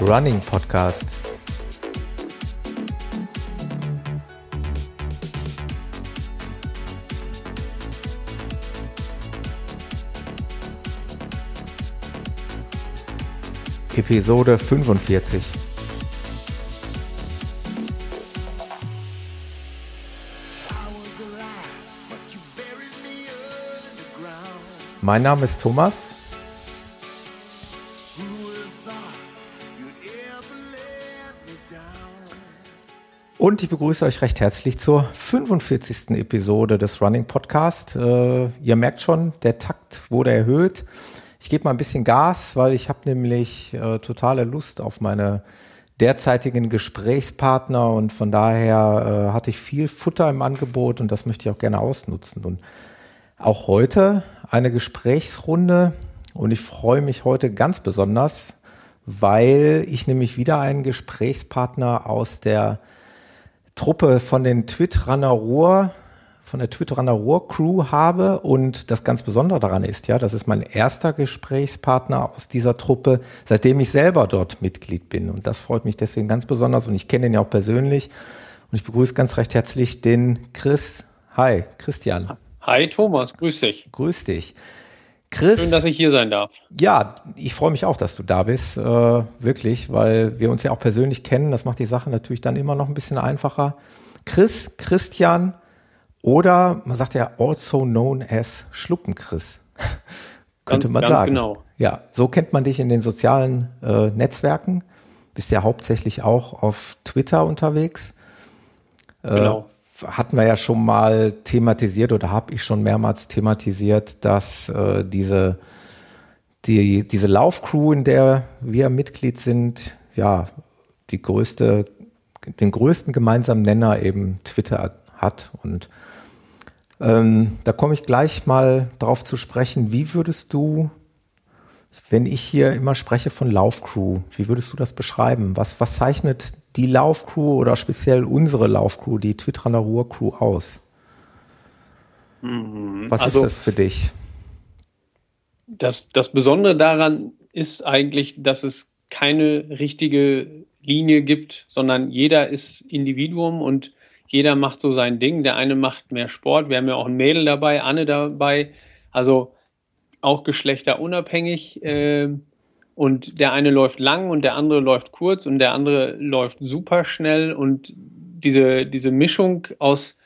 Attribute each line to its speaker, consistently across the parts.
Speaker 1: Running Podcast. Episode 45. Mein Name ist Thomas. Und ich begrüße euch recht herzlich zur 45. Episode des Running Podcast. Äh, ihr merkt schon, der Takt wurde erhöht. Ich gebe mal ein bisschen Gas, weil ich habe nämlich äh, totale Lust auf meine derzeitigen Gesprächspartner und von daher äh, hatte ich viel Futter im Angebot und das möchte ich auch gerne ausnutzen. Und auch heute eine Gesprächsrunde und ich freue mich heute ganz besonders, weil ich nämlich wieder einen Gesprächspartner aus der Truppe von den Twitrunner Ruhr, von der Twitrunner Ruhr Crew habe und das ganz Besondere daran ist, ja, das ist mein erster Gesprächspartner aus dieser Truppe, seitdem ich selber dort Mitglied bin und das freut mich deswegen ganz besonders und ich kenne ihn ja auch persönlich und ich begrüße ganz recht herzlich den Chris. Hi, Christian.
Speaker 2: Hi Thomas, grüß dich.
Speaker 1: Grüß dich. Chris.
Speaker 2: Schön, dass ich hier sein darf.
Speaker 1: Ja, ich freue mich auch, dass du da bist, äh, wirklich, weil wir uns ja auch persönlich kennen. Das macht die Sache natürlich dann immer noch ein bisschen einfacher. Chris, Christian oder man sagt ja also known as Schluppen-Chris. Könnte man ganz sagen. Genau. Ja, so kennt man dich in den sozialen äh, Netzwerken. Bist ja hauptsächlich auch auf Twitter unterwegs. Äh, genau hatten wir ja schon mal thematisiert oder habe ich schon mehrmals thematisiert, dass äh, diese, die, diese Laufcrew, in der wir Mitglied sind, ja, die größte, den größten gemeinsamen Nenner eben Twitter hat. Und ähm, da komme ich gleich mal drauf zu sprechen. Wie würdest du, wenn ich hier immer spreche von Laufcrew, wie würdest du das beschreiben? Was, was zeichnet die Laufcrew oder speziell unsere Laufcrew, die Twittraner Ruhr Crew aus? Mhm. Was also, ist das für dich?
Speaker 2: Das, das Besondere daran ist eigentlich, dass es keine richtige Linie gibt, sondern jeder ist Individuum und jeder macht so sein Ding. Der eine macht mehr Sport. Wir haben ja auch ein Mädel dabei, Anne dabei. Also auch geschlechterunabhängig. Äh, und der eine läuft lang und der andere läuft kurz und der andere läuft super schnell und diese, diese Mischung aus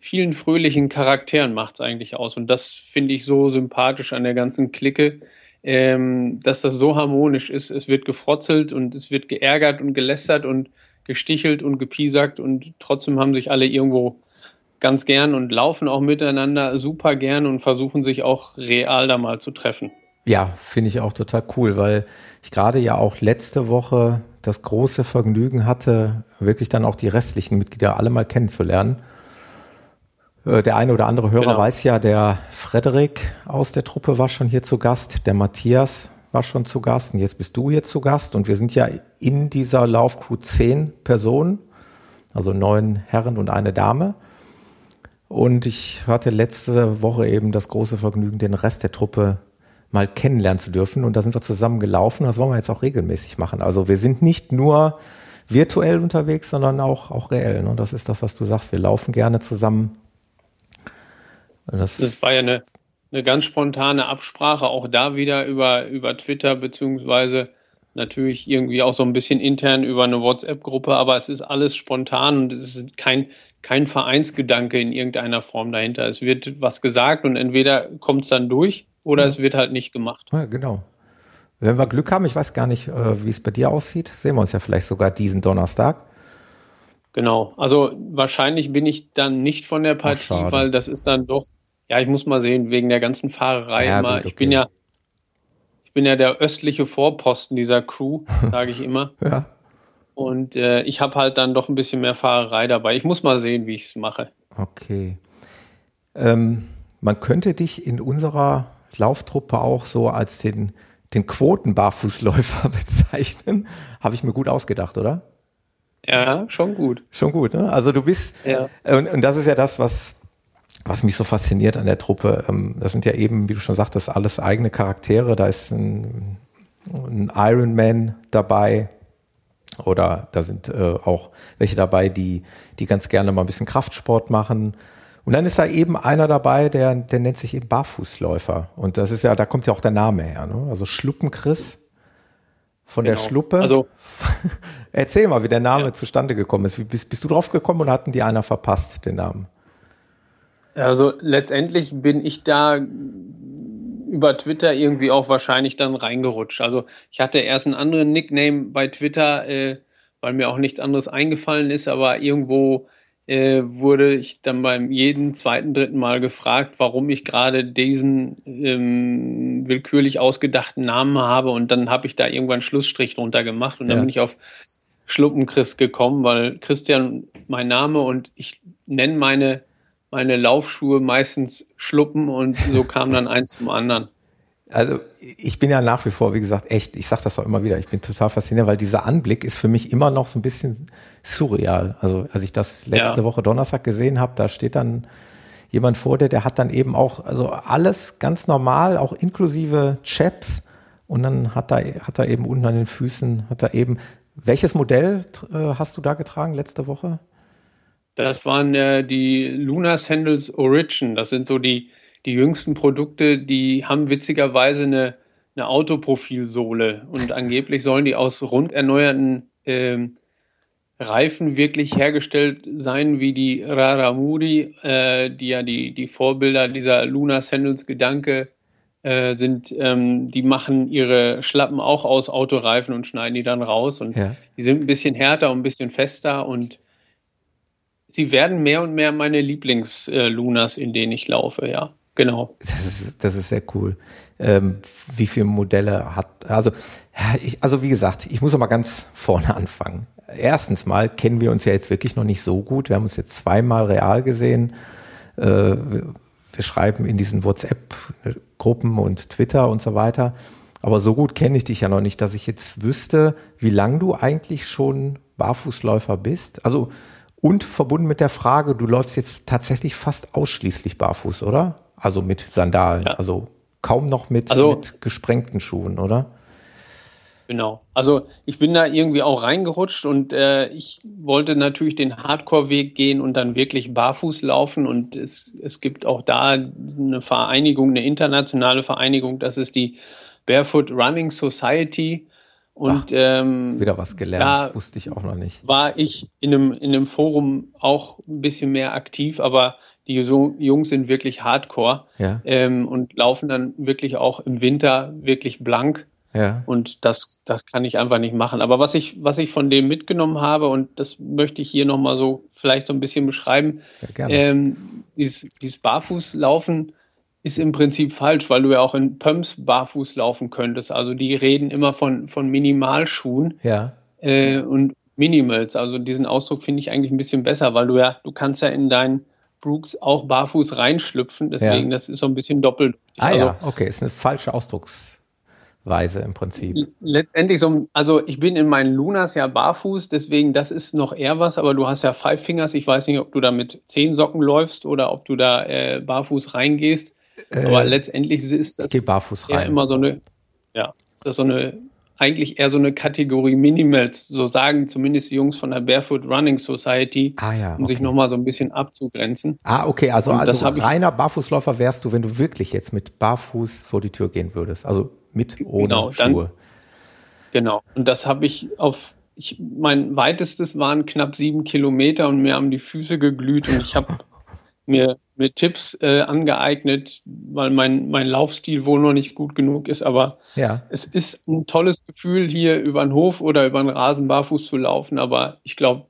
Speaker 2: vielen fröhlichen Charakteren macht es eigentlich aus. Und das finde ich so sympathisch an der ganzen Clique, ähm, dass das so harmonisch ist. Es wird gefrotzelt und es wird geärgert und gelästert und gestichelt und gepiesackt und trotzdem haben sich alle irgendwo ganz gern und laufen auch miteinander super gern und versuchen sich auch real da mal zu treffen.
Speaker 1: Ja, finde ich auch total cool, weil ich gerade ja auch letzte Woche das große Vergnügen hatte, wirklich dann auch die restlichen Mitglieder alle mal kennenzulernen. Äh, der eine oder andere Hörer genau. weiß ja, der Frederik aus der Truppe war schon hier zu Gast, der Matthias war schon zu Gast und jetzt bist du hier zu Gast und wir sind ja in dieser Laufcrew zehn Personen, also neun Herren und eine Dame. Und ich hatte letzte Woche eben das große Vergnügen, den Rest der Truppe mal kennenlernen zu dürfen. Und da sind wir zusammen gelaufen. Das wollen wir jetzt auch regelmäßig machen. Also wir sind nicht nur virtuell unterwegs, sondern auch, auch reell. Und das ist das, was du sagst. Wir laufen gerne zusammen.
Speaker 2: Das, das war ja eine, eine ganz spontane Absprache, auch da wieder über, über Twitter, beziehungsweise natürlich irgendwie auch so ein bisschen intern über eine WhatsApp-Gruppe, aber es ist alles spontan und es ist kein, kein Vereinsgedanke in irgendeiner Form dahinter. Es wird was gesagt und entweder kommt es dann durch oder ja. es wird halt nicht gemacht.
Speaker 1: Ja, genau. Wenn wir Glück haben, ich weiß gar nicht, äh, wie es bei dir aussieht, sehen wir uns ja vielleicht sogar diesen Donnerstag.
Speaker 2: Genau, also wahrscheinlich bin ich dann nicht von der Partie, Ach, weil das ist dann doch, ja, ich muss mal sehen, wegen der ganzen Fahrerei ja, immer. Gut, okay. Ich bin ja, ich bin ja der östliche Vorposten dieser Crew, sage ich immer. ja. Und äh, ich habe halt dann doch ein bisschen mehr Fahrerei dabei. Ich muss mal sehen, wie ich es mache.
Speaker 1: Okay. Ähm, man könnte dich in unserer Lauftruppe auch so als den, den Quotenbarfußläufer bezeichnen. Habe ich mir gut ausgedacht, oder?
Speaker 2: Ja, schon gut.
Speaker 1: Schon gut, ne? Also du bist, ja. und, und das ist ja das, was, was mich so fasziniert an der Truppe. Ähm, das sind ja eben, wie du schon sagtest, alles eigene Charaktere. Da ist ein, ein Iron Man dabei, Oder da sind äh, auch welche dabei, die, die ganz gerne mal ein bisschen Kraftsport machen. Und dann ist da eben einer dabei, der, der nennt sich eben Barfußläufer. Und das ist ja, da kommt ja auch der Name her. Ne? Also Schluppen-Chris von genau. der Schluppe. Also erzähl mal, wie der Name ja. zustande gekommen ist. Wie bist, bist du drauf gekommen oder hatten die einer verpasst, den Namen?
Speaker 2: Also letztendlich bin ich da über Twitter irgendwie auch wahrscheinlich dann reingerutscht. Also ich hatte erst einen anderen Nickname bei Twitter, äh, weil mir auch nichts anderes eingefallen ist, aber irgendwo äh, wurde ich dann beim jeden zweiten, dritten Mal gefragt, warum ich gerade diesen ähm, willkürlich ausgedachten Namen habe und dann habe ich da irgendwann Schlussstrich drunter gemacht und dann ja. bin ich auf Schluppenchrist gekommen, weil Christian mein Name und ich nenne meine meine Laufschuhe meistens Schluppen und so kam dann eins zum anderen.
Speaker 1: Also ich bin ja nach wie vor, wie gesagt, echt, ich sage das auch immer wieder, ich bin total fasziniert, weil dieser Anblick ist für mich immer noch so ein bisschen surreal. Also als ich das letzte ja. Woche Donnerstag gesehen habe, da steht dann jemand vor dir, der hat dann eben auch, also alles ganz normal, auch inklusive Chaps und dann hat er, hat er eben unten an den Füßen, hat er eben, welches Modell äh, hast du da getragen letzte Woche?
Speaker 2: Das waren äh, die Luna Sandals Origin. Das sind so die, die jüngsten Produkte, die haben witzigerweise eine, eine Autoprofilsohle und angeblich sollen die aus rund erneuerten äh, Reifen wirklich hergestellt sein, wie die Raramuri, äh, die ja die, die Vorbilder dieser Luna Sandals Gedanke äh, sind. Ähm, die machen ihre Schlappen auch aus Autoreifen und schneiden die dann raus und ja. die sind ein bisschen härter und ein bisschen fester und sie werden mehr und mehr meine Lieblings-Lunas, in denen ich laufe, ja. Genau.
Speaker 1: Das ist, das ist sehr cool. Ähm, wie viele Modelle hat, also, ich, also wie gesagt, ich muss mal ganz vorne anfangen. Erstens mal kennen wir uns ja jetzt wirklich noch nicht so gut. Wir haben uns jetzt zweimal real gesehen. Äh, wir schreiben in diesen WhatsApp-Gruppen und Twitter und so weiter. Aber so gut kenne ich dich ja noch nicht, dass ich jetzt wüsste, wie lang du eigentlich schon Barfußläufer bist. Also und verbunden mit der Frage, du läufst jetzt tatsächlich fast ausschließlich barfuß, oder? Also mit Sandalen, ja. also kaum noch mit, also, mit gesprengten Schuhen, oder?
Speaker 2: Genau. Also ich bin da irgendwie auch reingerutscht und äh, ich wollte natürlich den Hardcore-Weg gehen und dann wirklich barfuß laufen. Und es, es gibt auch da eine Vereinigung, eine internationale Vereinigung, das ist die Barefoot Running Society. Und Ach, ähm,
Speaker 1: wieder was gelernt, wusste ich auch noch nicht.
Speaker 2: War ich in einem, in einem Forum auch ein bisschen mehr aktiv, aber die Jungs sind wirklich hardcore ja. ähm, und laufen dann wirklich auch im Winter wirklich blank. Ja. Und das, das kann ich einfach nicht machen. Aber was ich, was ich von dem mitgenommen habe, und das möchte ich hier nochmal so vielleicht so ein bisschen beschreiben, ja, ähm, dieses, dieses Barfußlaufen, ist im Prinzip falsch, weil du ja auch in Pumps barfuß laufen könntest. Also die reden immer von, von Minimalschuhen
Speaker 1: ja.
Speaker 2: äh, und Minimals. Also diesen Ausdruck finde ich eigentlich ein bisschen besser, weil du ja, du kannst ja in deinen Brooks auch barfuß reinschlüpfen. Deswegen, ja. das ist so ein bisschen doppelt.
Speaker 1: Ah also, ja, okay, ist eine falsche Ausdrucksweise im Prinzip.
Speaker 2: Letztendlich so, also ich bin in meinen Lunas ja barfuß, deswegen das ist noch eher was, aber du hast ja Five Fingers. Ich weiß nicht, ob du da mit zehn Socken läufst oder ob du da äh, barfuß reingehst. Aber äh, letztendlich ist das
Speaker 1: barfuß rein.
Speaker 2: immer so eine, ja, ist das so eine, eigentlich eher so eine Kategorie Minimals, so sagen zumindest die Jungs von der Barefoot Running Society,
Speaker 1: ah, ja, okay.
Speaker 2: um sich nochmal so ein bisschen abzugrenzen.
Speaker 1: Ah, okay, also, also reiner Barfußläufer wärst du, wenn du wirklich jetzt mit Barfuß vor die Tür gehen würdest, also mit ohne genau, Schuhe. Dann,
Speaker 2: genau, und das habe ich auf ich, mein weitestes waren knapp sieben Kilometer und mir haben die Füße geglüht und ich habe mir, mir Tipps äh, angeeignet, weil mein, mein Laufstil wohl noch nicht gut genug ist. Aber ja. es ist ein tolles Gefühl, hier über den Hof oder über den Rasen barfuß zu laufen. Aber ich glaube,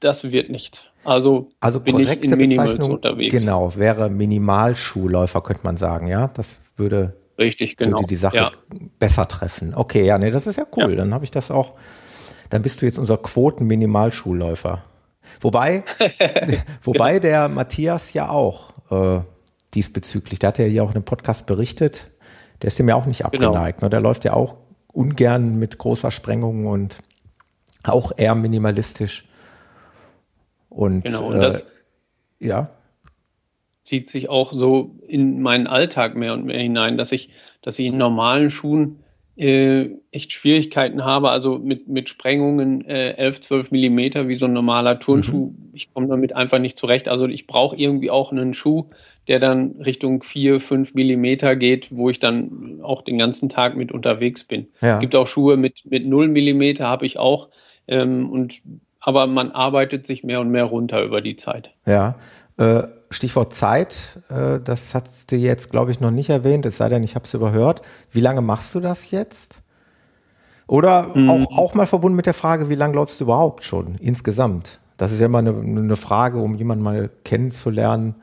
Speaker 2: das wird nicht. Also,
Speaker 1: also bin ich in Minimals unterwegs. Genau, wäre Minimalschuhläufer, könnte man sagen, ja. Das würde,
Speaker 2: Richtig, genau.
Speaker 1: würde die Sache ja. besser treffen. Okay, ja, nee, das ist ja cool. Ja. Dann habe ich das auch. Dann bist du jetzt unser Quoten-Minimalschuhläufer. Wobei, wobei der Matthias ja auch äh, diesbezüglich, der hat ja hier auch in einem Podcast berichtet, der ist dem ja auch nicht genau. abgeneigt. Genau. Ne? Der läuft ja auch ungern mit großer Sprengung und auch eher minimalistisch. Und,
Speaker 2: genau, und das äh, ja. zieht sich auch so in meinen Alltag mehr und mehr hinein, dass ich, dass ich in normalen Schuhen äh, echt Schwierigkeiten habe, also mit, mit Sprengungen äh, 11, 12 Millimeter wie so ein normaler Turnschuh, mhm. ich komme damit einfach nicht zurecht. Also ich brauche irgendwie auch einen Schuh, der dann Richtung 4, 5 Millimeter geht, wo ich dann auch den ganzen Tag mit unterwegs bin. Ja. Es gibt auch Schuhe mit, mit 0 Millimeter, habe ich auch. Ähm, und, aber man arbeitet sich mehr und mehr runter über die Zeit.
Speaker 1: Ja. Äh, Stichwort Zeit, äh, das hast du jetzt, glaube ich, noch nicht erwähnt, es sei denn, ich habe es überhört. Wie lange machst du das jetzt? Oder mhm. auch, auch mal verbunden mit der Frage, wie lange läufst du überhaupt schon insgesamt? Das ist ja immer eine, eine Frage, um jemanden mal kennenzulernen.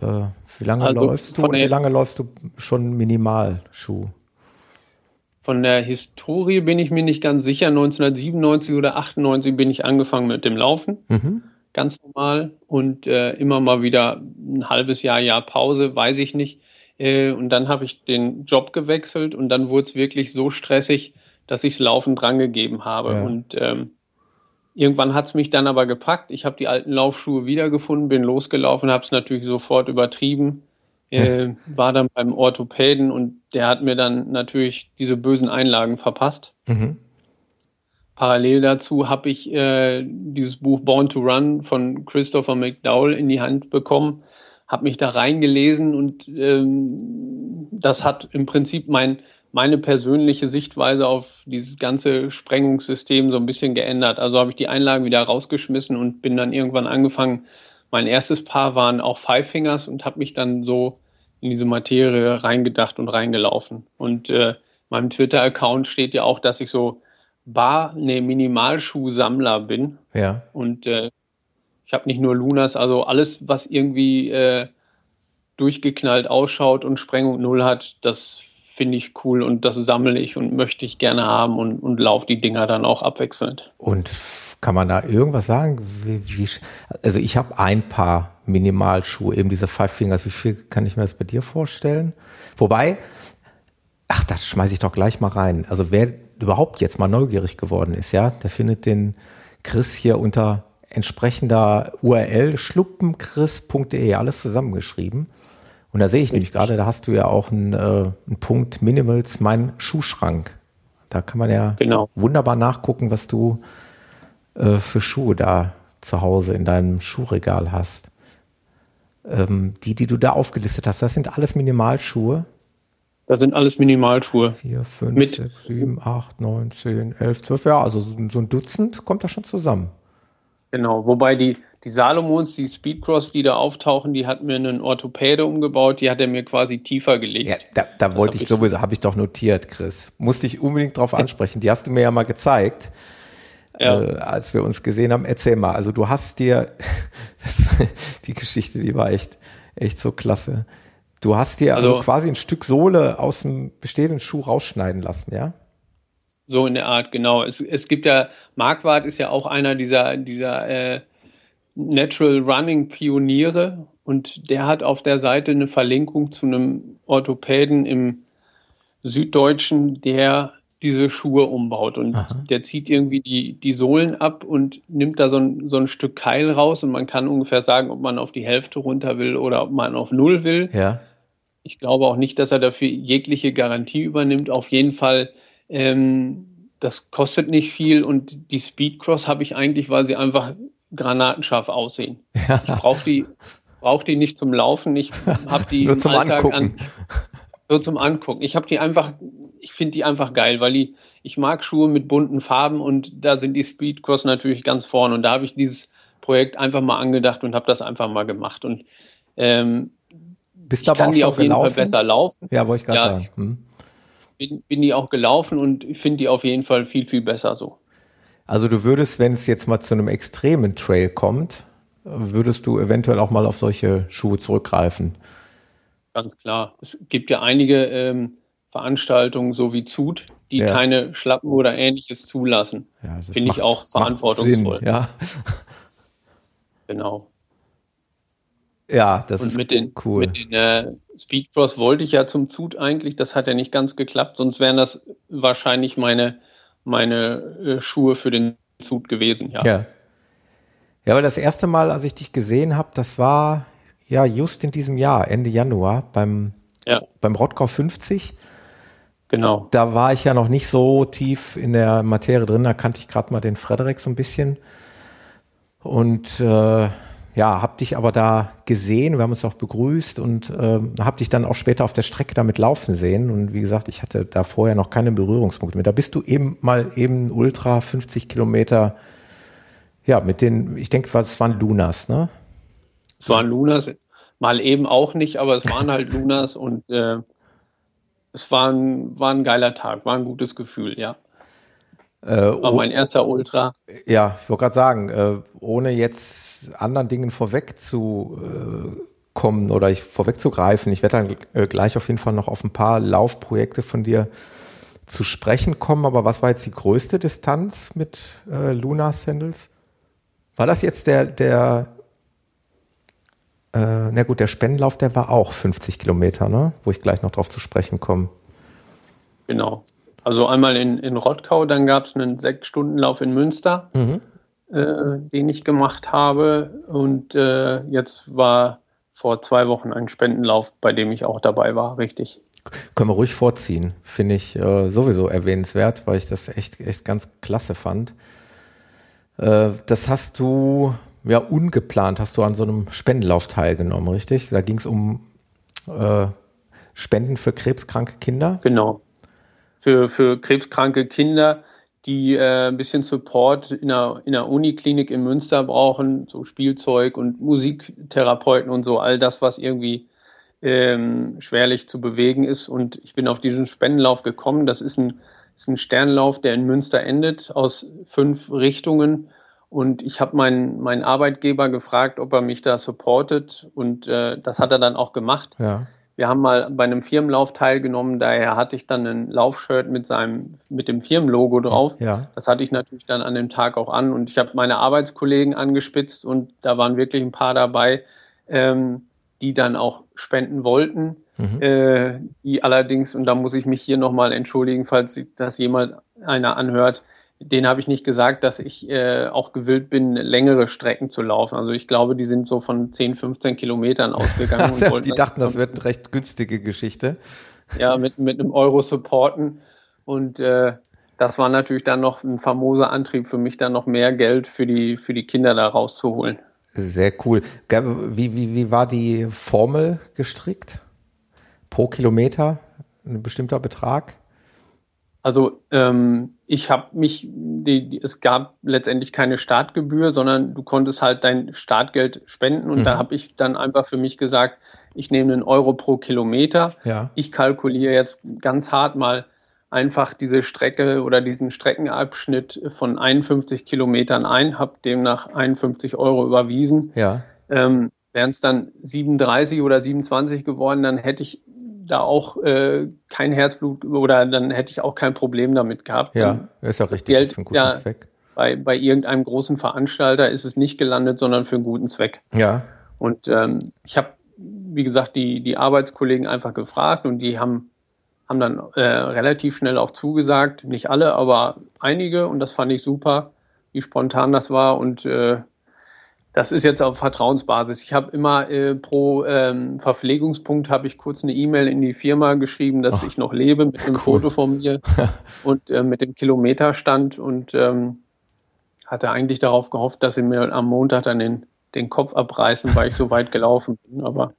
Speaker 1: Äh, wie lange also läufst du und wie lange läufst du schon Minimalschuh?
Speaker 2: Von der Historie bin ich mir nicht ganz sicher. 1997 oder 98 bin ich angefangen mit dem Laufen. Mhm ganz normal und äh, immer mal wieder ein halbes Jahr, Jahr Pause, weiß ich nicht. Äh, und dann habe ich den Job gewechselt und dann wurde es wirklich so stressig, dass ich es laufend drangegeben habe. Ja. Und ähm, irgendwann hat es mich dann aber gepackt. Ich habe die alten Laufschuhe wiedergefunden, bin losgelaufen, habe es natürlich sofort übertrieben. Äh, war dann beim Orthopäden und der hat mir dann natürlich diese bösen Einlagen verpasst. Mhm. Parallel dazu habe ich äh, dieses Buch Born to Run von Christopher McDowell in die Hand bekommen, habe mich da reingelesen und ähm, das hat im Prinzip mein, meine persönliche Sichtweise auf dieses ganze Sprengungssystem so ein bisschen geändert. Also habe ich die Einlagen wieder rausgeschmissen und bin dann irgendwann angefangen. Mein erstes Paar waren auch Five Fingers und habe mich dann so in diese Materie reingedacht und reingelaufen. Und äh, meinem Twitter-Account steht ja auch, dass ich so Bar, ne, Minimalschuhsammler bin.
Speaker 1: Ja.
Speaker 2: Und äh, ich habe nicht nur Lunas, also alles, was irgendwie äh, durchgeknallt ausschaut und Sprengung null hat, das finde ich cool und das sammle ich und möchte ich gerne haben und, und laufe die Dinger dann auch abwechselnd.
Speaker 1: Und kann man da irgendwas sagen? Wie, wie, also ich habe ein paar Minimalschuhe, eben diese Five Fingers. Wie viel kann ich mir das bei dir vorstellen? Wobei, ach, das schmeiße ich doch gleich mal rein. Also wer überhaupt jetzt mal neugierig geworden ist, ja, der findet den Chris hier unter entsprechender URL schluppenchris.de, alles zusammengeschrieben. Und da sehe ich nämlich gerade, da hast du ja auch einen, äh, einen Punkt Minimals, mein Schuhschrank. Da kann man ja genau. wunderbar nachgucken, was du äh, für Schuhe da zu Hause in deinem Schuhregal hast. Ähm, die, die du da aufgelistet hast, das sind alles Minimalschuhe.
Speaker 2: Das sind alles Minimalschuhe.
Speaker 1: 4, 5, Mit 6, 7, 8, 9, 10, 11, 12. Ja, also so ein Dutzend kommt da schon zusammen.
Speaker 2: Genau, wobei die, die Salomons, die Speedcross, die da auftauchen, die hat mir einen Orthopäde umgebaut, die hat er mir quasi tiefer gelegt. Ja,
Speaker 1: da, da wollte ich, ich sowieso, habe ich doch notiert, Chris. Musste ich unbedingt drauf ansprechen. Die hast du mir ja mal gezeigt, ja. Äh, als wir uns gesehen haben. Erzähl mal, also du hast dir, die Geschichte, die war echt, echt so klasse. Du hast dir also, also quasi ein Stück Sohle aus dem bestehenden Schuh rausschneiden lassen, ja?
Speaker 2: So in der Art, genau. Es, es gibt ja, Marquardt ist ja auch einer dieser, dieser äh, Natural Running Pioniere und der hat auf der Seite eine Verlinkung zu einem Orthopäden im Süddeutschen, der diese Schuhe umbaut und Aha. der zieht irgendwie die, die Sohlen ab und nimmt da so ein, so ein Stück Keil raus und man kann ungefähr sagen, ob man auf die Hälfte runter will oder ob man auf Null will.
Speaker 1: Ja.
Speaker 2: Ich glaube auch nicht, dass er dafür jegliche Garantie übernimmt. Auf jeden Fall, ähm, das kostet nicht viel und die Speedcross habe ich eigentlich, weil sie einfach granatenscharf aussehen. Ja. Ich brauche die, brauch die nicht zum Laufen, ich habe die
Speaker 1: Nur zum Alltag Angucken. an.
Speaker 2: So zum Angucken. Ich habe die einfach, ich finde die einfach geil, weil die, ich mag Schuhe mit bunten Farben und da sind die Speedcross natürlich ganz vorne und da habe ich dieses Projekt einfach mal angedacht und habe das einfach mal gemacht und ähm,
Speaker 1: bist ich kann die auf jeden gelaufen?
Speaker 2: Fall besser laufen.
Speaker 1: Ja, wollte ich gerade ja, sagen. Hm.
Speaker 2: Bin, bin die auch gelaufen und finde die auf jeden Fall viel, viel besser so.
Speaker 1: Also du würdest, wenn es jetzt mal zu einem extremen Trail kommt, würdest du eventuell auch mal auf solche Schuhe zurückgreifen?
Speaker 2: Ganz klar. Es gibt ja einige ähm, Veranstaltungen, so wie Zut, die ja. keine Schlappen oder ähnliches zulassen. Ja, Finde ich auch verantwortungsvoll.
Speaker 1: Sinn, ja.
Speaker 2: Genau.
Speaker 1: Ja, das und ist
Speaker 2: mit den, cool. Mit den äh, Speedcross wollte ich ja zum Zut eigentlich, das hat ja nicht ganz geklappt, sonst wären das wahrscheinlich meine, meine äh, Schuhe für den Zut gewesen, ja.
Speaker 1: ja. Ja, aber das erste Mal, als ich dich gesehen habe, das war ja just in diesem Jahr, Ende Januar, beim, ja. beim Rottgau 50. Genau. Da war ich ja noch nicht so tief in der Materie drin, da kannte ich gerade mal den Frederik so ein bisschen. Und äh, ja, hab dich aber da gesehen, wir haben uns auch begrüßt und äh, hab dich dann auch später auf der Strecke damit laufen sehen. Und wie gesagt, ich hatte da vorher noch keine Berührungspunkte mehr. Da bist du eben mal eben Ultra 50 Kilometer, ja, mit den, ich denke, es waren Lunas, ne?
Speaker 2: Es waren Lunas, mal eben auch nicht, aber es waren halt Lunas und äh, es war ein, war ein geiler Tag, war ein gutes Gefühl, ja. Äh, war mein erster Ultra.
Speaker 1: Ja, ich wollte gerade sagen, äh, ohne jetzt anderen Dingen vorwegzukommen oder ich vorwegzugreifen. Ich werde dann äh, gleich auf jeden Fall noch auf ein paar Laufprojekte von dir zu sprechen kommen. Aber was war jetzt die größte Distanz mit äh, Luna Sandals? War das jetzt der, der, äh, na gut, der Spendenlauf, der war auch 50 Kilometer, ne? Wo ich gleich noch drauf zu sprechen komme.
Speaker 2: Genau. Also einmal in, in Rottgau, dann gab es einen Sechs-Stunden-Lauf in Münster. Mhm äh, den ich gemacht habe. Und äh, jetzt war vor zwei Wochen ein Spendenlauf, bei dem ich auch dabei war, richtig.
Speaker 1: Können wir ruhig vorziehen, finde ich äh, sowieso erwähnenswert, weil ich das echt, echt ganz klasse fand. Äh, das hast du ja ungeplant, hast du an so einem Spendenlauf teilgenommen, richtig? Da ging es um äh, Spenden für krebskranke Kinder.
Speaker 2: Genau. Für, für krebskranke Kinder die äh, ein bisschen Support in der, in der Uniklinik in Münster brauchen, so Spielzeug und Musiktherapeuten und so, all das, was irgendwie ähm, schwerlich zu bewegen ist. Und ich bin auf diesen Spendenlauf gekommen. Das ist ein, ist ein Sternlauf, der in Münster endet, aus fünf Richtungen. Und ich habe meinen, meinen Arbeitgeber gefragt, ob er mich da supportet. Und äh, das hat er dann auch gemacht. Ja. Wir haben mal bei einem Firmenlauf teilgenommen, daher hatte ich dann ein Laufshirt mit seinem, mit dem Firmenlogo drauf. Ja. Das hatte ich natürlich dann an dem Tag auch an und ich habe meine Arbeitskollegen angespitzt und da waren wirklich ein paar dabei, ähm, die dann auch spenden wollten. Mhm. Äh, die allerdings, und da muss ich mich hier nochmal entschuldigen, falls das jemand einer anhört, den habe ich nicht gesagt, dass ich äh, auch gewillt bin, längere Strecken zu laufen. Also ich glaube, die sind so von 10, 15 Kilometern ausgegangen.
Speaker 1: und wollten die dachten, das wird eine recht günstige Geschichte.
Speaker 2: Ja, mit, mit einem Euro supporten. Und äh, das war natürlich dann noch ein famoser Antrieb für mich, dann noch mehr Geld für die, für die Kinder da rauszuholen.
Speaker 1: Sehr cool. Wie, wie, wie war die Formel gestrickt? Pro Kilometer ein bestimmter Betrag?
Speaker 2: Also ähm, ich habe mich, die, die, es gab letztendlich keine Startgebühr, sondern du konntest halt dein Startgeld spenden und mhm. da habe ich dann einfach für mich gesagt, ich nehme einen Euro pro Kilometer. Ja. Ich kalkuliere jetzt ganz hart mal einfach diese Strecke oder diesen Streckenabschnitt von 51 Kilometern ein, habe demnach 51 Euro überwiesen. Ja. Ähm, Wären es dann 37 oder 27 geworden, dann hätte ich da auch äh, kein Herzblut oder dann hätte ich auch kein Problem damit gehabt.
Speaker 1: Ja, ist
Speaker 2: auch
Speaker 1: richtig.
Speaker 2: Geld ist ja Zweck. Bei, bei irgendeinem großen Veranstalter ist es nicht gelandet, sondern für einen guten Zweck.
Speaker 1: Ja.
Speaker 2: Und ähm, ich habe, wie gesagt, die, die Arbeitskollegen einfach gefragt und die haben, haben dann äh, relativ schnell auch zugesagt. Nicht alle, aber einige und das fand ich super, wie spontan das war und äh, das ist jetzt auf Vertrauensbasis. Ich habe immer äh, pro ähm, Verpflegungspunkt habe ich kurz eine E-Mail in die Firma geschrieben, dass Ach, ich noch lebe mit einem cool. Foto von mir und äh, mit dem Kilometerstand und ähm, hatte eigentlich darauf gehofft, dass sie mir am Montag dann den, den Kopf abreißen, weil ich so weit gelaufen bin. Aber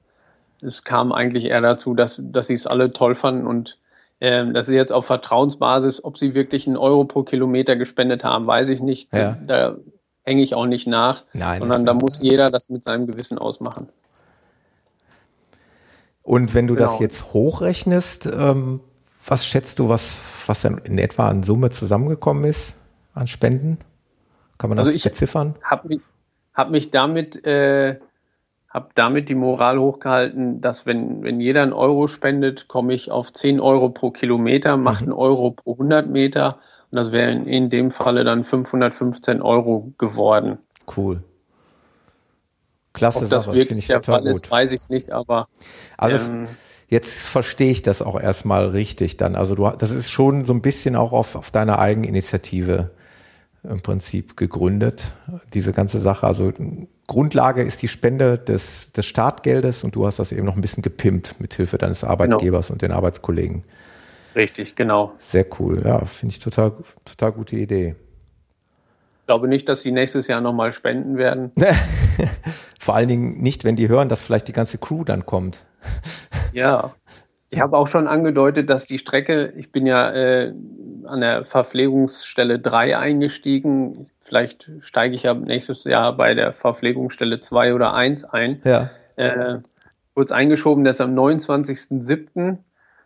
Speaker 2: es kam eigentlich eher dazu, dass, dass sie es alle toll fanden und ähm, das ist jetzt auf Vertrauensbasis. Ob sie wirklich einen Euro pro Kilometer gespendet haben, weiß ich nicht. Ja. Da hänge ich auch nicht nach, Nein, sondern da muss jeder das mit seinem Gewissen ausmachen.
Speaker 1: Und wenn du genau. das jetzt hochrechnest, ähm, was schätzt du, was, was dann in etwa an Summe zusammengekommen ist an Spenden? Kann man das also ich beziffern?
Speaker 2: Habe mich, hab mich damit, äh, hab damit die Moral hochgehalten, dass wenn, wenn jeder einen Euro spendet, komme ich auf 10 Euro pro Kilometer, macht mhm. einen Euro pro 100 Meter und das wären in dem Falle dann 515 Euro geworden.
Speaker 1: Cool. Klasse
Speaker 2: Ob das Sache, wirklich der Fall gut. ist, weiß ich nicht, aber.
Speaker 1: Also ähm, jetzt verstehe ich das auch erstmal richtig dann. Also du, das ist schon so ein bisschen auch auf, auf deine Eigeninitiative im Prinzip gegründet, diese ganze Sache. Also Grundlage ist die Spende des, des Startgeldes und du hast das eben noch ein bisschen gepimpt mit Hilfe deines Arbeitgebers genau. und den Arbeitskollegen.
Speaker 2: Richtig, genau.
Speaker 1: Sehr cool. Ja, finde ich total, total gute Idee.
Speaker 2: Ich glaube nicht, dass sie nächstes Jahr nochmal spenden werden.
Speaker 1: Vor allen Dingen nicht, wenn die hören, dass vielleicht die ganze Crew dann kommt.
Speaker 2: Ja. Ich habe auch schon angedeutet, dass die Strecke, ich bin ja äh, an der Verpflegungsstelle 3 eingestiegen. Vielleicht steige ich ja nächstes Jahr bei der Verpflegungsstelle 2 oder 1 ein.
Speaker 1: Ja.
Speaker 2: Äh, kurz eingeschoben, das ist am 29.07.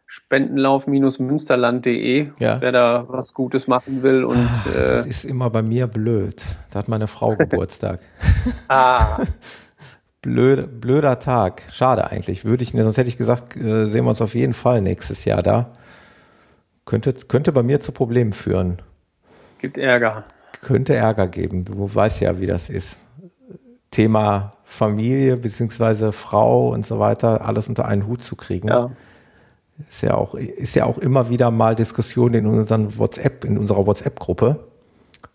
Speaker 2: Spendenlauf-münsterland.de,
Speaker 1: Ja.
Speaker 2: wer da was Gutes machen will. Und
Speaker 1: Das
Speaker 2: äh,
Speaker 1: ist immer bei mir blöd. Da hat meine Frau Geburtstag.
Speaker 2: ah,
Speaker 1: Blöd, blöder Tag. Schade eigentlich. Würde ich, sonst hätte ich gesagt, äh, sehen wir uns auf jeden Fall nächstes Jahr da. Könnte, könnte bei mir zu Problemen führen.
Speaker 2: gibt Ärger.
Speaker 1: Könnte Ärger geben. Du weißt ja, wie das ist. Thema Familie beziehungsweise Frau und so weiter, alles unter einen Hut zu kriegen.
Speaker 2: Ja.
Speaker 1: Ist ja auch, ist ja auch immer wieder mal Diskussion in unseren WhatsApp, in unserer WhatsApp-Gruppe.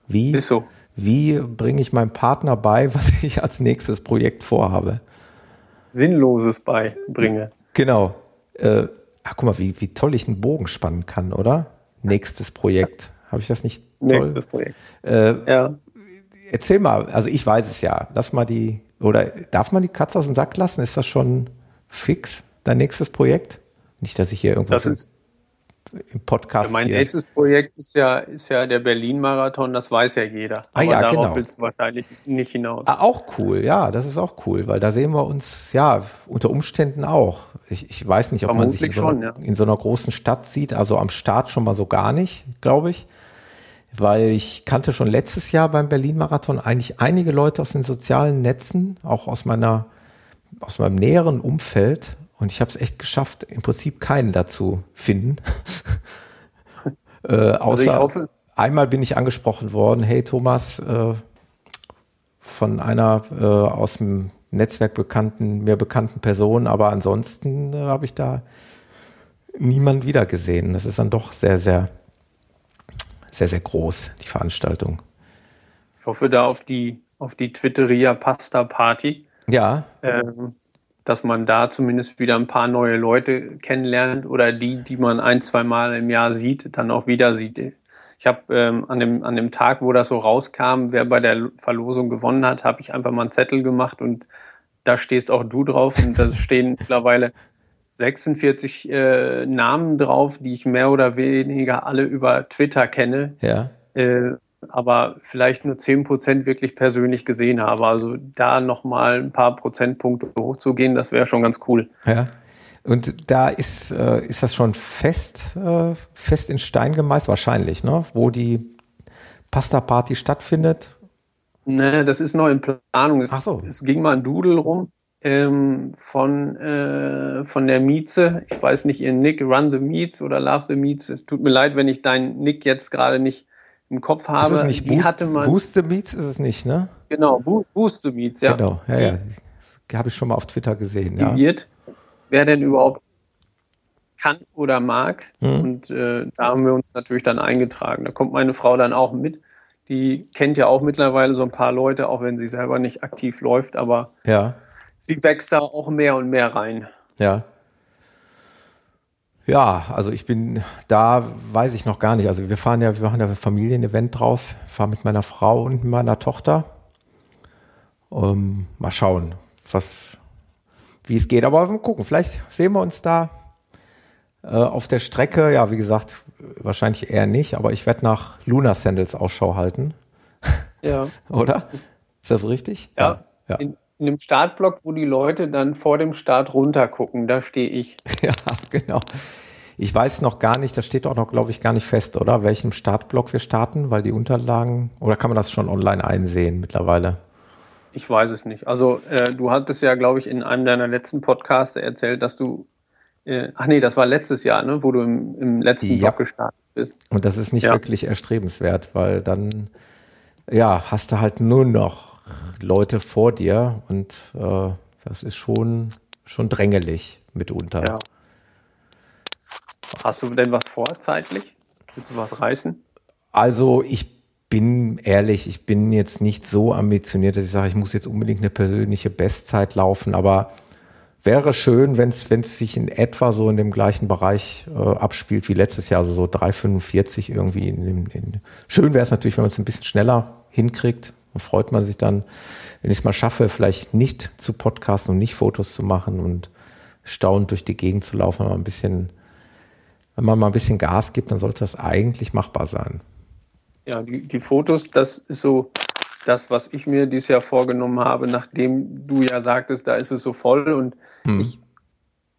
Speaker 1: Wie,
Speaker 2: so.
Speaker 1: wie bringe ich meinem Partner bei, was ich als nächstes Projekt vorhabe?
Speaker 2: Sinnloses beibringe.
Speaker 1: Genau. Äh, ach, guck mal, wie, wie toll ich einen Bogen spannen kann, oder? Nächstes Projekt. Habe ich das nicht toll?
Speaker 2: Nächstes Projekt.
Speaker 1: Äh,
Speaker 2: Ja.
Speaker 1: erzähl mal, also ich weiß es ja. Lass mal die, oder darf man die Katze aus dem Sack lassen? Ist das schon fix, dein nächstes Projekt? Nicht, dass ich hier irgendwas
Speaker 2: ist,
Speaker 1: im Podcast
Speaker 2: mein
Speaker 1: hier.
Speaker 2: nächstes Projekt ist ja, ist ja der Berlin-Marathon, das weiß ja jeder.
Speaker 1: Ah
Speaker 2: Aber
Speaker 1: ja,
Speaker 2: darauf
Speaker 1: genau.
Speaker 2: willst du wahrscheinlich nicht hinaus.
Speaker 1: Ah, auch cool, ja, das ist auch cool, weil da sehen wir uns, ja, unter Umständen auch. Ich, ich weiß nicht, ob man sich in
Speaker 2: Vermutlich
Speaker 1: so, einer,
Speaker 2: schon,
Speaker 1: in so einer großen Stadt sieht, also am Start schon mal so gar nicht, glaube ich. Weil ich kannte schon letztes Jahr beim Berlin-Marathon eigentlich einige Leute aus den sozialen Netzen, auch aus meiner, aus meinem näheren Umfeld. Und ich habe es echt geschafft, im Prinzip keinen dazu finden. äh, außer
Speaker 2: Also ich hoffe,
Speaker 1: einmal bin ich angesprochen worden, hey Thomas, äh, von einer äh, aus dem Netzwerk bekannten, mir bekannten Person, aber ansonsten äh, habe ich da niemand wiedergesehen. Das ist dann doch sehr, sehr, sehr, sehr groß, die Veranstaltung.
Speaker 2: ich hoffe da auf die, auf die Twitteria Pasta Party,
Speaker 1: Ja,
Speaker 2: ähm, dass man da zumindest wieder ein paar neue Leute kennenlernt oder die, die man ein, zwei Mal im Jahr sieht, dann auch wieder sieht. Ich habe ähm, an, dem, an dem Tag, wo das so rauskam, wer bei der Verlosung gewonnen hat, habe ich einfach mal einen Zettel gemacht und da stehst auch du drauf und da stehen mittlerweile 46 äh, Namen drauf, die ich mehr oder weniger alle über Twitter kenne,
Speaker 1: ja.
Speaker 2: äh, aber vielleicht nur 10% wirklich persönlich gesehen habe. Also da nochmal ein paar Prozentpunkte hochzugehen, das wäre schon ganz cool.
Speaker 1: Ja. Und da ist, äh, ist das schon fest, äh, fest in Stein gemeißelt, wahrscheinlich, ne? Wo die Pasta-Party stattfindet.
Speaker 2: Ne, das ist noch in Planung. Es,
Speaker 1: Ach so.
Speaker 2: es ging mal ein Doodle rum ähm, von, äh, von der Mieze. Ich weiß nicht, ihren Nick, Run the Meats oder Love the Meats. Es tut mir leid, wenn ich deinen Nick jetzt gerade nicht im Kopf
Speaker 1: Ist
Speaker 2: habe.
Speaker 1: es nicht
Speaker 2: Die
Speaker 1: Boost,
Speaker 2: hatte man,
Speaker 1: Boost the Meats? Ist es nicht, ne?
Speaker 2: genau, Bo Boost the Meats, ja.
Speaker 1: Genau, ja, ja. Habe ich schon mal auf Twitter gesehen,
Speaker 2: Die
Speaker 1: ja.
Speaker 2: wird, wer denn überhaupt kann oder mag.
Speaker 1: Mhm.
Speaker 2: Und äh, da haben wir uns natürlich dann eingetragen. Da kommt meine Frau dann auch mit. Die kennt ja auch mittlerweile so ein paar Leute, auch wenn sie selber nicht aktiv läuft, aber
Speaker 1: Ja,
Speaker 2: sie wächst da auch mehr und mehr rein.
Speaker 1: ja. Ja, also ich bin, da weiß ich noch gar nicht. Also wir fahren ja, wir machen ja ein Familienevent draus, fahren mit meiner Frau und meiner Tochter. Ähm, mal schauen, was, wie es geht. Aber mal gucken, vielleicht sehen wir uns da äh, auf der Strecke. Ja, wie gesagt, wahrscheinlich eher nicht, aber ich werde nach Luna Sandals Ausschau halten,
Speaker 2: Ja.
Speaker 1: oder? Ist das richtig?
Speaker 2: Ja.
Speaker 1: Ja,
Speaker 2: In, in dem Startblock, wo die Leute dann vor dem Start runtergucken, da stehe ich.
Speaker 1: ja, genau. Ich weiß noch gar nicht, das steht auch noch, glaube ich, gar nicht fest, oder? Welchem Startblock wir starten, weil die Unterlagen, oder kann man das schon online einsehen mittlerweile?
Speaker 2: Ich weiß es nicht. Also äh, du hattest ja, glaube ich, in einem deiner letzten Podcasts erzählt, dass du, äh, ach nee, das war letztes Jahr, ne, wo du im, im letzten
Speaker 1: Ja.
Speaker 2: Block gestartet bist.
Speaker 1: Und das ist nicht
Speaker 2: Ja.
Speaker 1: wirklich erstrebenswert, weil dann, ja, hast du halt nur noch Leute vor dir und äh, das ist schon, schon drängelig mitunter.
Speaker 2: Ja. Hast du denn was vor zeitlich? Willst du was reißen?
Speaker 1: Also ich bin ehrlich, ich bin jetzt nicht so ambitioniert, dass ich sage, ich muss jetzt unbedingt eine persönliche Bestzeit laufen, aber wäre schön, wenn es sich in etwa so in dem gleichen Bereich äh, abspielt wie letztes Jahr, also so 3,45 irgendwie. In dem, in, schön wäre es natürlich, wenn man es ein bisschen schneller hinkriegt. Da freut man sich dann, wenn ich es mal schaffe, vielleicht nicht zu podcasten und nicht Fotos zu machen und staunend durch die Gegend zu laufen, aber ein bisschen, wenn man mal ein bisschen Gas gibt, dann sollte das eigentlich machbar sein.
Speaker 2: Ja, die, die Fotos, das ist so das, was ich mir dieses Jahr vorgenommen habe, nachdem du ja sagtest, da ist es so voll und hm. ich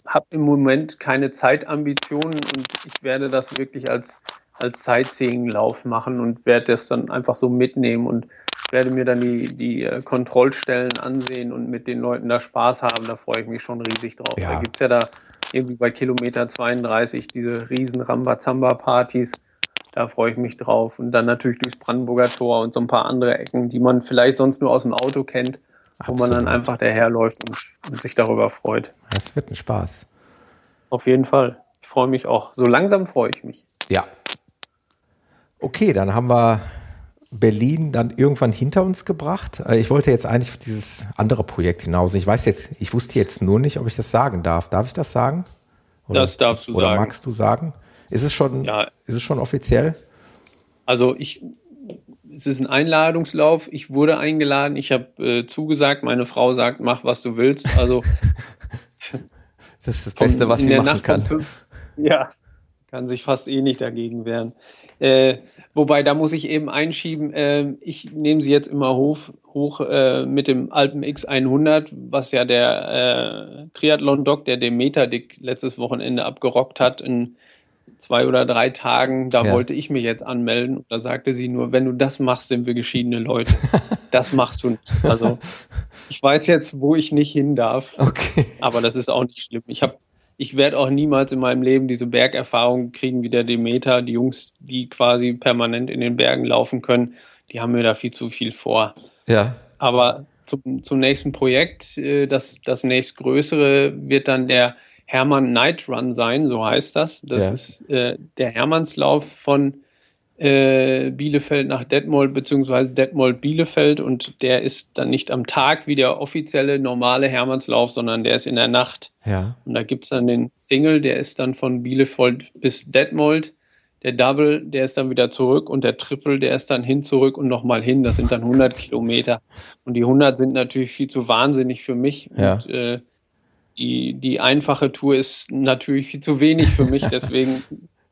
Speaker 2: habe im Moment keine Zeitambitionen und ich werde das wirklich als, als Sightseeing-Lauf machen und werde das dann einfach so mitnehmen und werde mir dann die, die äh, Kontrollstellen ansehen und mit den Leuten da Spaß haben. Da freue ich mich schon riesig drauf. Ja. Da gibt es ja da irgendwie bei Kilometer 32 diese riesen Rambazamba-Partys. Da freue ich mich drauf. Und dann natürlich durchs Brandenburger Tor und so ein paar andere Ecken, die man vielleicht sonst nur aus dem Auto kennt, Absolut. wo man dann einfach daherläuft und, und sich darüber freut.
Speaker 1: Das wird ein Spaß.
Speaker 2: Auf jeden Fall. Ich freue mich auch. So langsam freue ich mich.
Speaker 1: Ja. Okay, dann haben wir Berlin dann irgendwann hinter uns gebracht. Äh, ich wollte jetzt eigentlich auf dieses andere Projekt hinaus. Ich weiß jetzt, ich wusste jetzt nur nicht, ob ich das sagen darf. Darf ich das sagen?
Speaker 2: Oder, das darfst du
Speaker 1: oder
Speaker 2: sagen.
Speaker 1: Oder magst du sagen? Ist es schon, ja. ist es schon offiziell?
Speaker 2: Also ich, es ist ein Einladungslauf. Ich wurde eingeladen. Ich habe äh, zugesagt. Meine Frau sagt, mach was du willst. Also
Speaker 1: das ist das Beste, was sie machen Nacht kann. Fünf,
Speaker 2: ja, kann sich fast eh nicht dagegen wehren. Äh, wobei, da muss ich eben einschieben, äh, ich nehme sie jetzt immer hoch, hoch äh, mit dem Alpen X100, was ja der äh, Triathlon-Doc, der den Metadick letztes Wochenende abgerockt hat, in zwei oder drei Tagen, da ja. wollte ich mich jetzt anmelden. Und da sagte sie nur, wenn du das machst, sind wir geschiedene Leute. das machst du nicht. Also ich weiß jetzt, wo ich nicht hin darf. Okay. Aber das ist auch nicht schlimm. Ich habe ich werde auch niemals in meinem Leben diese Bergerfahrung kriegen wie der Demeter. Die Jungs, die quasi permanent in den Bergen laufen können, die haben mir da viel zu viel vor.
Speaker 1: Ja.
Speaker 2: Aber zum, zum nächsten Projekt, äh, das, das nächstgrößere wird dann der Hermann Night Run sein, so heißt das. Das ja. ist äh, der Hermannslauf von äh, Bielefeld nach Detmold beziehungsweise Detmold Bielefeld und der ist dann nicht am Tag wie der offizielle normale Hermannslauf, sondern der ist in der Nacht.
Speaker 1: Ja.
Speaker 2: Und da gibt es dann den Single, der ist dann von Bielefeld bis Detmold. Der Double, der ist dann wieder zurück und der Triple, der ist dann hin, zurück und nochmal hin. Das sind dann 100 Kilometer. Und die 100 sind natürlich viel zu wahnsinnig für mich.
Speaker 1: Ja.
Speaker 2: Und äh, die, die einfache Tour ist natürlich viel zu wenig für mich. Deswegen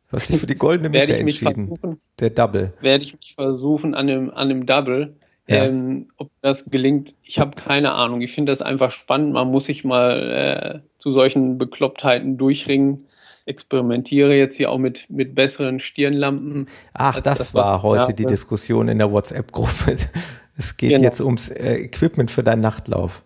Speaker 1: Du hast dich für die goldene Mitte werde ich mich entschieden.
Speaker 2: Der Double. Werde ich mich versuchen an dem, an dem Double. Ja. Ähm, ob das gelingt, ich habe keine Ahnung. Ich finde das einfach spannend. Man muss sich mal äh, zu solchen Beklopptheiten durchringen. Experimentiere jetzt hier auch mit, mit besseren Stirnlampen.
Speaker 1: Ach, das, das, war heute die Diskussion in der WhatsApp-Gruppe. Es geht genau. jetzt ums äh, Equipment für deinen Nachtlauf.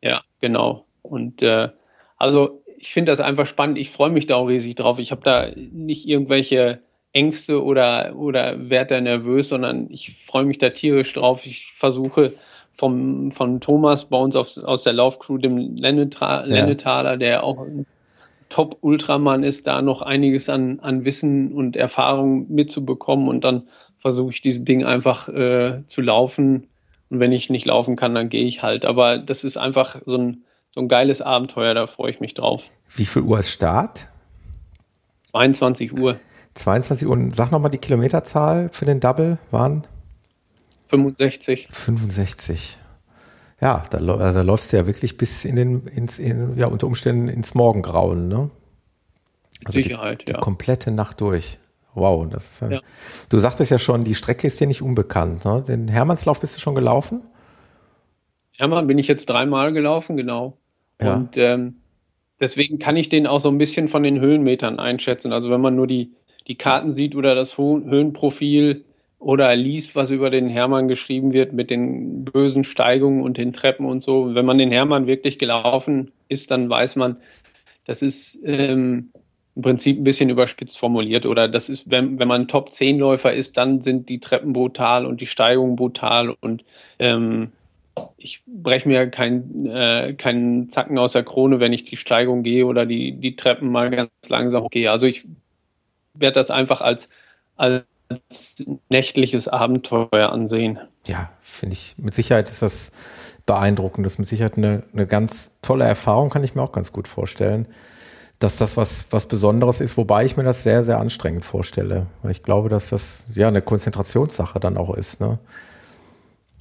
Speaker 2: Ja, genau. Und äh, also ich finde das einfach spannend. Ich freue mich da auch riesig drauf. Ich habe da nicht irgendwelche Ängste oder, oder werde da nervös, sondern ich freue mich da tierisch drauf. Ich versuche vom, von Thomas bei uns auf, aus der Laufcrew, dem Lennetra, ja. Lennetaler, der auch ein Top-Ultramann ist, da noch einiges an, an Wissen und Erfahrung mitzubekommen und dann versuche ich dieses Ding einfach äh, zu laufen. Und wenn ich nicht laufen kann, dann gehe ich halt. Aber das ist einfach so ein so ein geiles Abenteuer, da freue ich mich drauf.
Speaker 1: Wie viel Uhr ist Start?
Speaker 2: 22 Uhr.
Speaker 1: 22 Uhr. Und sag nochmal die Kilometerzahl für den Double waren?
Speaker 2: 65.
Speaker 1: 65. Ja, da, da läufst du ja wirklich bis in den, ins, in, ja, unter Umständen ins Morgengrauen, ne?
Speaker 2: Also Sicherheit,
Speaker 1: die,
Speaker 2: ja.
Speaker 1: Die komplette Nacht durch. Wow, das ist ja, ja. Du sagtest ja schon, die Strecke ist dir nicht unbekannt, ne? Den Hermannslauf bist du schon gelaufen?
Speaker 2: Hermann bin ich jetzt dreimal gelaufen, genau. Ja. Und ähm, deswegen kann ich den auch so ein bisschen von den Höhenmetern einschätzen. Also wenn man nur die, die Karten sieht oder das Höhenprofil oder liest, was über den Hermann geschrieben wird mit den bösen Steigungen und den Treppen und so. Wenn man den Hermann wirklich gelaufen ist, dann weiß man, das ist ähm, im Prinzip ein bisschen überspitzt formuliert. Oder das ist, wenn, wenn man Top-10-Läufer ist, dann sind die Treppen brutal und die Steigungen brutal und ähm, ich breche mir keinen äh, keinen Zacken aus der Krone, wenn ich die Steigung gehe oder die, die Treppen mal ganz langsam gehe. Also ich werde das einfach als, als nächtliches Abenteuer ansehen.
Speaker 1: Ja, finde ich. Mit Sicherheit ist das beeindruckend. Das ist mit Sicherheit eine, eine ganz tolle Erfahrung, kann ich mir auch ganz gut vorstellen, dass das was, was Besonderes ist, wobei ich mir das sehr, sehr anstrengend vorstelle. Weil ich glaube, dass das ja eine Konzentrationssache dann auch ist. Ne?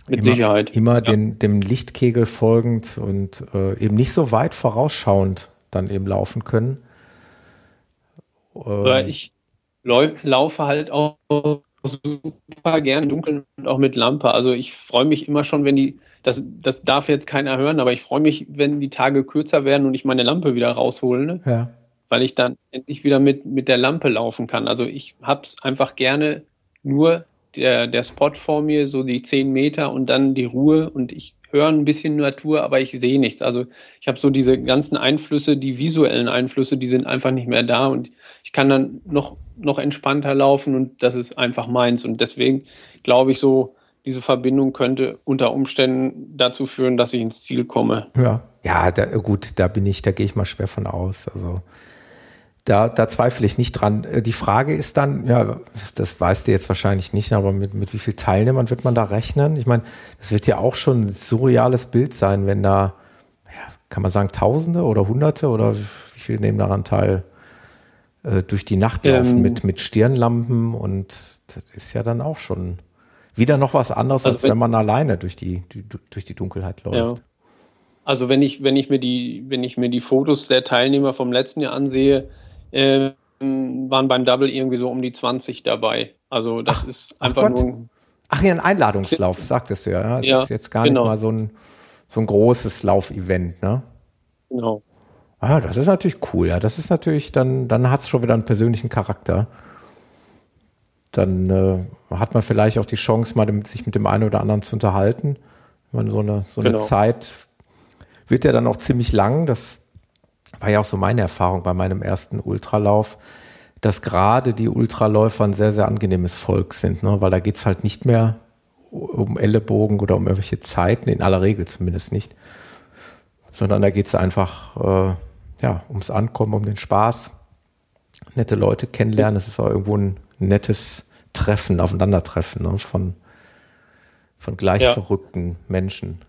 Speaker 2: Mit
Speaker 1: immer,
Speaker 2: Sicherheit.
Speaker 1: Immer ja. den, dem Lichtkegel folgend und äh, eben nicht so weit vorausschauend dann eben laufen können.
Speaker 2: Ähm, ich laufe halt auch super gern im Dunkeln und auch mit Lampe. Also ich freue mich immer schon, wenn die, das, das darf jetzt keiner hören, aber ich freue mich, wenn die Tage kürzer werden und ich meine Lampe wieder raushole. Ne? Ja. Weil ich dann endlich wieder mit, mit der Lampe laufen kann. Also ich habe es einfach gerne nur der, der Spot vor mir, so die zehn Meter und dann die Ruhe und ich höre ein bisschen Natur, aber ich sehe nichts. Also ich habe so diese ganzen Einflüsse, die visuellen Einflüsse, die sind einfach nicht mehr da und ich kann dann noch, noch entspannter laufen und das ist einfach meins. Und deswegen glaube ich so, diese Verbindung könnte unter Umständen dazu führen, dass ich ins Ziel komme.
Speaker 1: Ja, ja, da, gut, da bin ich, da gehe ich mal schwer von aus. Also da, da zweifle ich nicht dran. Äh, die Frage ist dann, ja, das weißt du jetzt wahrscheinlich nicht, aber mit, mit wie viel Teilnehmern wird man da rechnen? Ich meine, es wird ja auch schon ein surreales Bild sein, wenn da, ja, kann man sagen, Tausende oder Hunderte oder wie viel nehmen daran teil? Äh, durch die Nacht laufen ähm, mit, mit Stirnlampen und das ist ja dann auch schon wieder noch was anderes, also als wenn, wenn man alleine durch die, die, durch die Dunkelheit läuft. Ja.
Speaker 2: Also wenn ich, wenn ich mir die, wenn ich mir die Fotos der Teilnehmer vom letzten Jahr ansehe, äh, waren beim Double irgendwie so um die 20 dabei. Also das ach, ist einfach ach nur ein
Speaker 1: Ach ja, ein Einladungslauf, sagtest du ja. Es ja, ist jetzt gar genau. nicht mal so ein, so ein großes Laufevent, ne?
Speaker 2: Genau.
Speaker 1: Ah, das ist natürlich cool, ja. Das ist natürlich, dann, dann hat es schon wieder einen persönlichen Charakter. Dann äh, hat man vielleicht auch die Chance, mal sich mit dem einen oder anderen zu unterhalten. Man so eine, so eine genau. Zeit wird ja dann auch ziemlich lang. Das war ja auch so meine Erfahrung bei meinem ersten Ultralauf, dass gerade die Ultraläufer ein sehr, sehr angenehmes Volk sind, ne? weil da geht's halt nicht mehr um Ellenbogen oder um irgendwelche Zeiten, in aller Regel zumindest nicht, sondern da geht's einfach äh, ja, ums Ankommen, um den Spaß, nette Leute kennenlernen. Es ist auch irgendwo ein nettes Treffen, Aufeinandertreffen ne? von, von gleich ja. verrückten Menschen.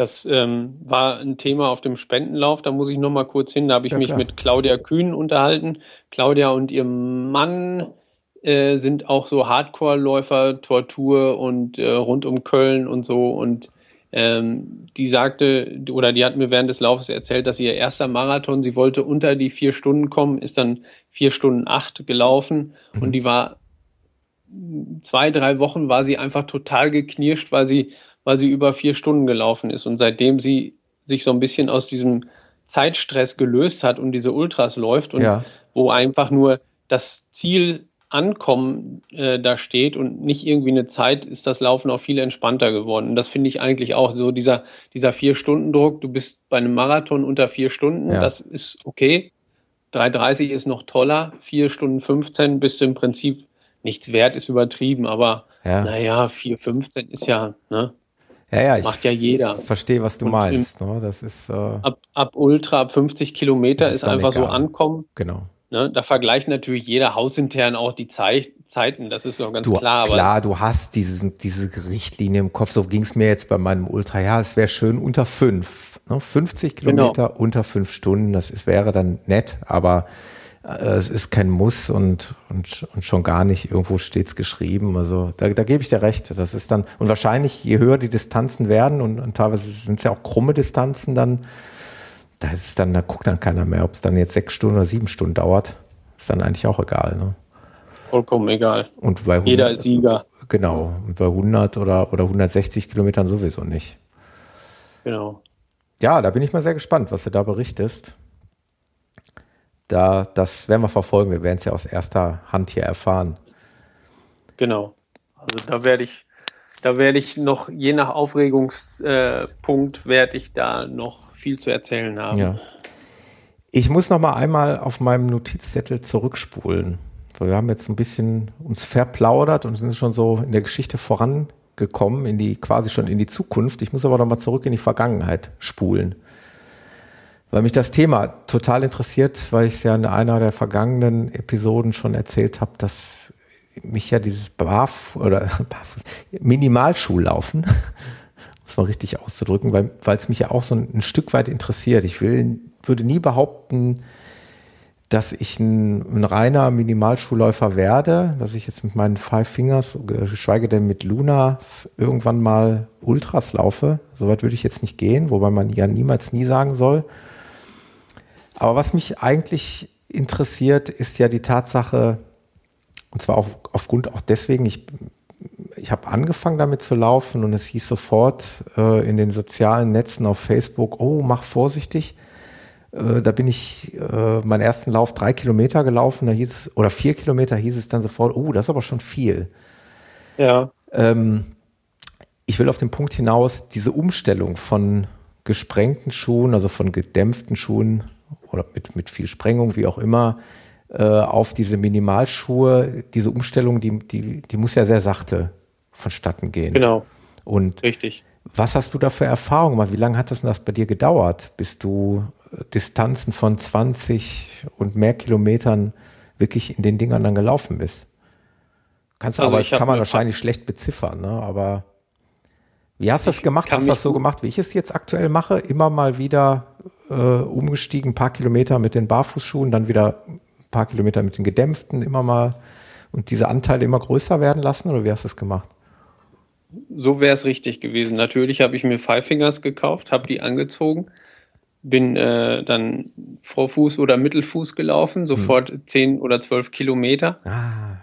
Speaker 2: Das ähm, war ein Thema auf dem Spendenlauf, da muss ich noch mal kurz hin. Da habe ich ja, mich klar. mit Claudia Kühn unterhalten. Claudia und ihr Mann äh, sind auch so Hardcore-Läufer, Tortur und äh, rund um Köln und so. Und ähm, die sagte, oder die hat mir während des Laufes erzählt, dass ihr erster Marathon, sie wollte unter die vier Stunden kommen, ist dann vier Stunden acht gelaufen mhm. und die war zwei, drei Wochen war sie einfach total geknirscht, weil sie weil sie über vier Stunden gelaufen ist. Und seitdem sie sich so ein bisschen aus diesem Zeitstress gelöst hat und diese Ultras läuft und ja. wo einfach nur das Ziel Ankommen äh, da steht und nicht irgendwie eine Zeit, ist das Laufen auch viel entspannter geworden. Und das finde ich eigentlich auch so, dieser, dieser Vier-Stunden-Druck, du bist bei einem Marathon unter vier Stunden, ja. das ist okay. 3,30 ist noch toller, vier Stunden 15 bist du im Prinzip nichts wert, ist übertrieben, aber ja. naja, 4,15 ist ja, ne?
Speaker 1: Ja, ja, ich
Speaker 2: Macht ja jeder.
Speaker 1: verstehe, was du und meinst. Ne? Das ist, äh,
Speaker 2: ab, ab Ultra, ab 50 Kilometer ist, ist einfach egal. so ankommen.
Speaker 1: Genau.
Speaker 2: Ne? Da vergleicht natürlich jeder hausintern auch die Zeit, Zeiten, das ist doch ganz
Speaker 1: du,
Speaker 2: klar.
Speaker 1: klar, du hast diese, diese Richtlinie im Kopf, so ging es mir jetzt bei meinem Ultra. Ja, es wäre schön unter fünf. Ne? 50 Kilometer genau. unter fünf Stunden, das ist, wäre dann nett, aber es ist kein Muss und, und, und schon gar nicht irgendwo steht's geschrieben. Also da, da gebe ich dir recht. Das ist dann, und wahrscheinlich, je höher die Distanzen werden, und, und teilweise sind es ja auch krumme Distanzen, dann, da ist es dann, da guckt dann keiner mehr, ob es dann jetzt sechs Stunden oder sieben Stunden dauert. Ist dann eigentlich auch egal. Ne?
Speaker 2: Vollkommen egal.
Speaker 1: Und bei 100,
Speaker 2: Jeder ist Sieger.
Speaker 1: Genau. Und bei 100 oder, oder 160 Kilometern sowieso nicht.
Speaker 2: Genau.
Speaker 1: Ja, da bin ich mal sehr gespannt, was du da berichtest da, das werden wir verfolgen. Wir werden es ja aus erster Hand hier erfahren.
Speaker 2: Genau. Also da werde ich, da werde ich noch, je nach Aufregungspunkt, äh, werde ich da noch viel zu erzählen haben.
Speaker 1: Ja. Ich muss noch mal einmal auf meinem Notizzettel zurückspulen. Wir haben jetzt ein bisschen uns verplaudert und sind schon so in der Geschichte vorangekommen, in die, quasi schon in die Zukunft. Ich muss aber noch mal zurück in die Vergangenheit spulen weil mich das Thema total interessiert, weil ich es ja in einer der vergangenen Episoden schon erzählt habe, dass mich ja dieses Barf oder Barfuß, Minimalschuhlaufen, um muss man richtig auszudrücken, weil weil es mich ja auch so ein, ein, Stück weit interessiert. Ich will, würde nie behaupten, dass ich ein, ein reiner Minimalschuhläufer werde, dass ich jetzt mit meinen Five Fingers, geschweige denn mit Lunas, irgendwann mal Ultras laufe. Soweit würde ich jetzt nicht gehen, wobei man ja niemals nie sagen soll. Aber was mich eigentlich interessiert, ist ja die Tatsache, und zwar auch aufgrund auch deswegen, ich ich habe angefangen damit zu laufen und es hieß sofort äh, in den sozialen Netzen auf Facebook, oh, mach vorsichtig. Äh, da bin ich äh, meinen ersten Lauf drei Kilometer gelaufen, da hieß es, oder vier Kilometer hieß es dann sofort, oh, das ist aber schon viel.
Speaker 2: Ja.
Speaker 1: Ähm, ich will auf den Punkt hinaus, diese Umstellung von gesprengten Schuhen, also von gedämpften Schuhen oder mit, mit viel Sprengung, wie auch immer, äh, auf diese Minimalschuhe, diese Umstellung, die, die, die muss ja sehr sachte vonstatten gehen.
Speaker 2: Genau.
Speaker 1: Und
Speaker 2: Richtig.
Speaker 1: was hast du da für Erfahrungen gemacht? Wie lange hat das denn das bei dir gedauert, bis du äh, Distanzen von 20 und mehr Kilometern wirklich in den Dingern dann gelaufen bist? Kannst du also aber, das kann man wahrscheinlich schlecht beziffern, ne? aber wie hast du das gemacht? Hast du das so gemacht, wie ich es jetzt aktuell mache? Immer mal wieder äh, umgestiegen, ein paar Kilometer mit den Barfußschuhen, dann wieder ein paar Kilometer mit den gedämpften, immer mal und diese Anteile immer größer werden lassen oder wie hast du es gemacht?
Speaker 2: So wäre es richtig gewesen. Natürlich habe ich mir Five Fingers gekauft, habe die angezogen, bin äh, dann Vorfuß oder Mittelfuß gelaufen, sofort hm. 10 oder 12 Kilometer. Ah.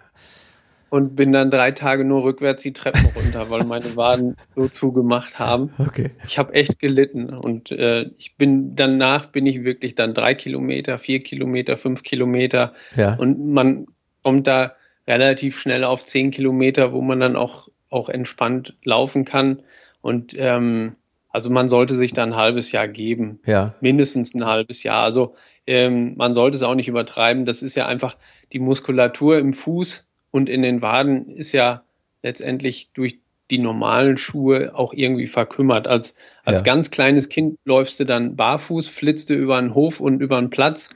Speaker 2: Und bin dann drei Tage nur rückwärts die Treppen runter, weil meine Waden so zugemacht haben.
Speaker 1: Okay.
Speaker 2: Ich habe echt gelitten. Und äh, ich bin danach bin ich wirklich dann drei Kilometer, vier Kilometer, fünf Kilometer.
Speaker 1: Ja.
Speaker 2: Und man kommt da relativ schnell auf zehn Kilometer, wo man dann auch, auch entspannt laufen kann. Und ähm, also man sollte sich da ein halbes Jahr geben.
Speaker 1: Ja.
Speaker 2: Mindestens ein halbes Jahr. Also ähm, man sollte es auch nicht übertreiben. Das ist ja einfach die Muskulatur im Fuß und in den Waden ist ja letztendlich durch die normalen Schuhe auch irgendwie verkümmert. Als, als ja. ganz kleines Kind läufst du dann barfuß, flitzt du über einen Hof und über einen Platz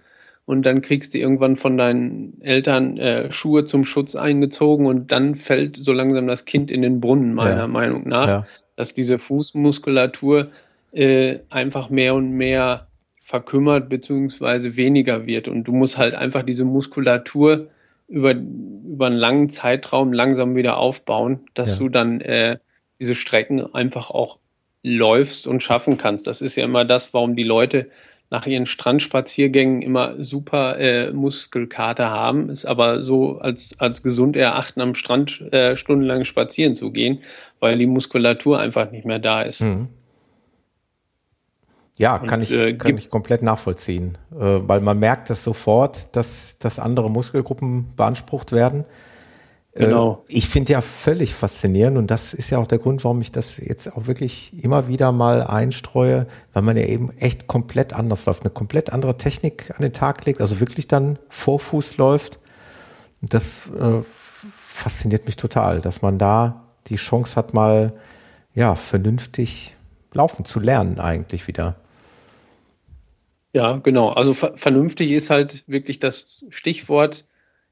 Speaker 2: und dann kriegst du irgendwann von deinen Eltern äh, Schuhe zum Schutz eingezogen und dann fällt so langsam das Kind in den Brunnen, meiner ja. Meinung nach, ja. dass diese Fußmuskulatur äh, einfach mehr und mehr verkümmert beziehungsweise weniger wird und du musst halt einfach diese Muskulatur über, über einen langen Zeitraum langsam wieder aufbauen, dass ja. du dann äh, diese Strecken einfach auch läufst und schaffen kannst. Das ist ja immer das, warum die Leute nach ihren Strandspaziergängen immer super äh, Muskelkater haben, ist aber so als, als gesund erachten, am Strand äh, stundenlang spazieren zu gehen, weil die Muskulatur einfach nicht mehr da ist. Mhm.
Speaker 1: Ja, Und, kann, ich, äh, kann ich komplett nachvollziehen, äh, weil man merkt das sofort, dass, dass andere Muskelgruppen beansprucht werden.
Speaker 2: Genau.
Speaker 1: Äh, ich finde ja völlig faszinierend und das ist ja auch der Grund, warum ich das jetzt auch wirklich immer wieder mal einstreue, weil man ja eben echt komplett anders läuft, eine komplett andere Technik an den Tag legt, also wirklich dann Vorfuß läuft. Das äh, fasziniert mich total, dass man da die Chance hat, mal ja vernünftig laufen zu lernen eigentlich wieder.
Speaker 2: Ja, genau. Also vernünftig ist halt wirklich das Stichwort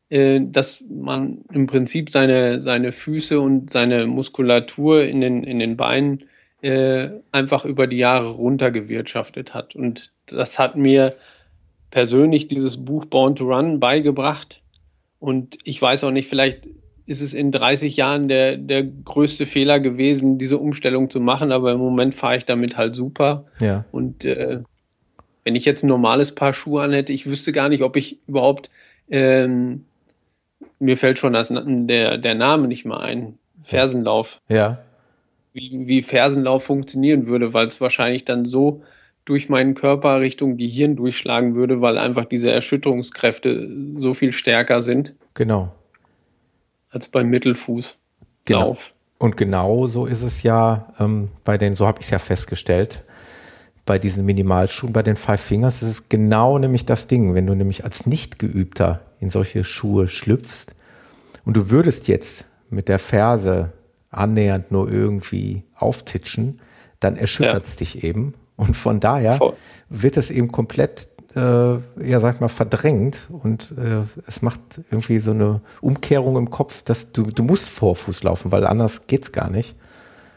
Speaker 2: äh, dass man im Prinzip seine, seine Füße und seine Muskulatur in den, in den Beinen äh, einfach über die Jahre runtergewirtschaftet hat. Und das hat mir persönlich dieses Buch Born to Run beigebracht. Und ich weiß auch nicht, vielleicht ist es in 30 Jahren der, der größte Fehler gewesen, diese Umstellung zu machen, aber im Moment fahre ich damit halt super.
Speaker 1: Ja.
Speaker 2: Und äh, wenn ich jetzt ein normales Paar Schuhe an hätte, ich wüsste gar nicht, ob ich überhaupt ähm, mir fällt schon das, der, der Name nicht mal ein. Fersenlauf.
Speaker 1: Ja.
Speaker 2: Wie, wie Fersenlauf funktionieren würde, weil es wahrscheinlich dann so durch meinen Körper Richtung Gehirn durchschlagen würde, weil einfach diese Erschütterungskräfte so viel stärker sind.
Speaker 1: Genau.
Speaker 2: Als beim Mittelfuß.
Speaker 1: Genau. Und genau so ist es ja ähm, bei den, so habe ich es ja festgestellt, bei diesen Minimalschuhen, bei den Five Fingers, ist es genau nämlich das Ding, wenn du nämlich als Nicht-Geübter in solche Schuhe schlüpfst und du würdest jetzt mit der Ferse annähernd nur irgendwie auftitschen, dann erschüttert es ja. dich eben. Und von daher Voll. wird es eben komplett, äh, ja, sag mal, verdrängt und äh, es macht irgendwie so eine Umkehrung im Kopf, dass du, du musst Vorfuß laufen, weil anders geht's gar nicht.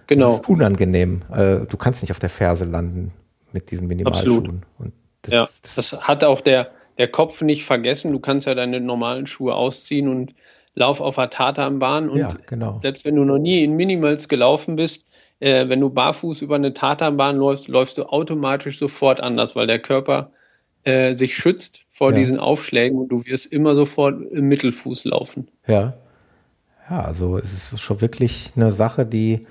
Speaker 1: genau. Das ist unangenehm. Äh, du kannst nicht auf der Ferse landen mit diesen Minimalschuhen.
Speaker 2: Absolut. Das, ja, das, das hat auch der, der Kopf nicht vergessen. Du kannst ja deine normalen Schuhe ausziehen und lauf auf der Tatanbahn. Und
Speaker 1: ja, genau.
Speaker 2: selbst wenn du noch nie in Minimals gelaufen bist, äh, wenn du barfuß über eine Tatanbahn läufst, läufst du automatisch sofort anders, weil der Körper äh, sich schützt vor ja. diesen Aufschlägen und du wirst immer sofort im Mittelfuß laufen.
Speaker 1: Ja. Ja, also es ist schon wirklich eine Sache, die,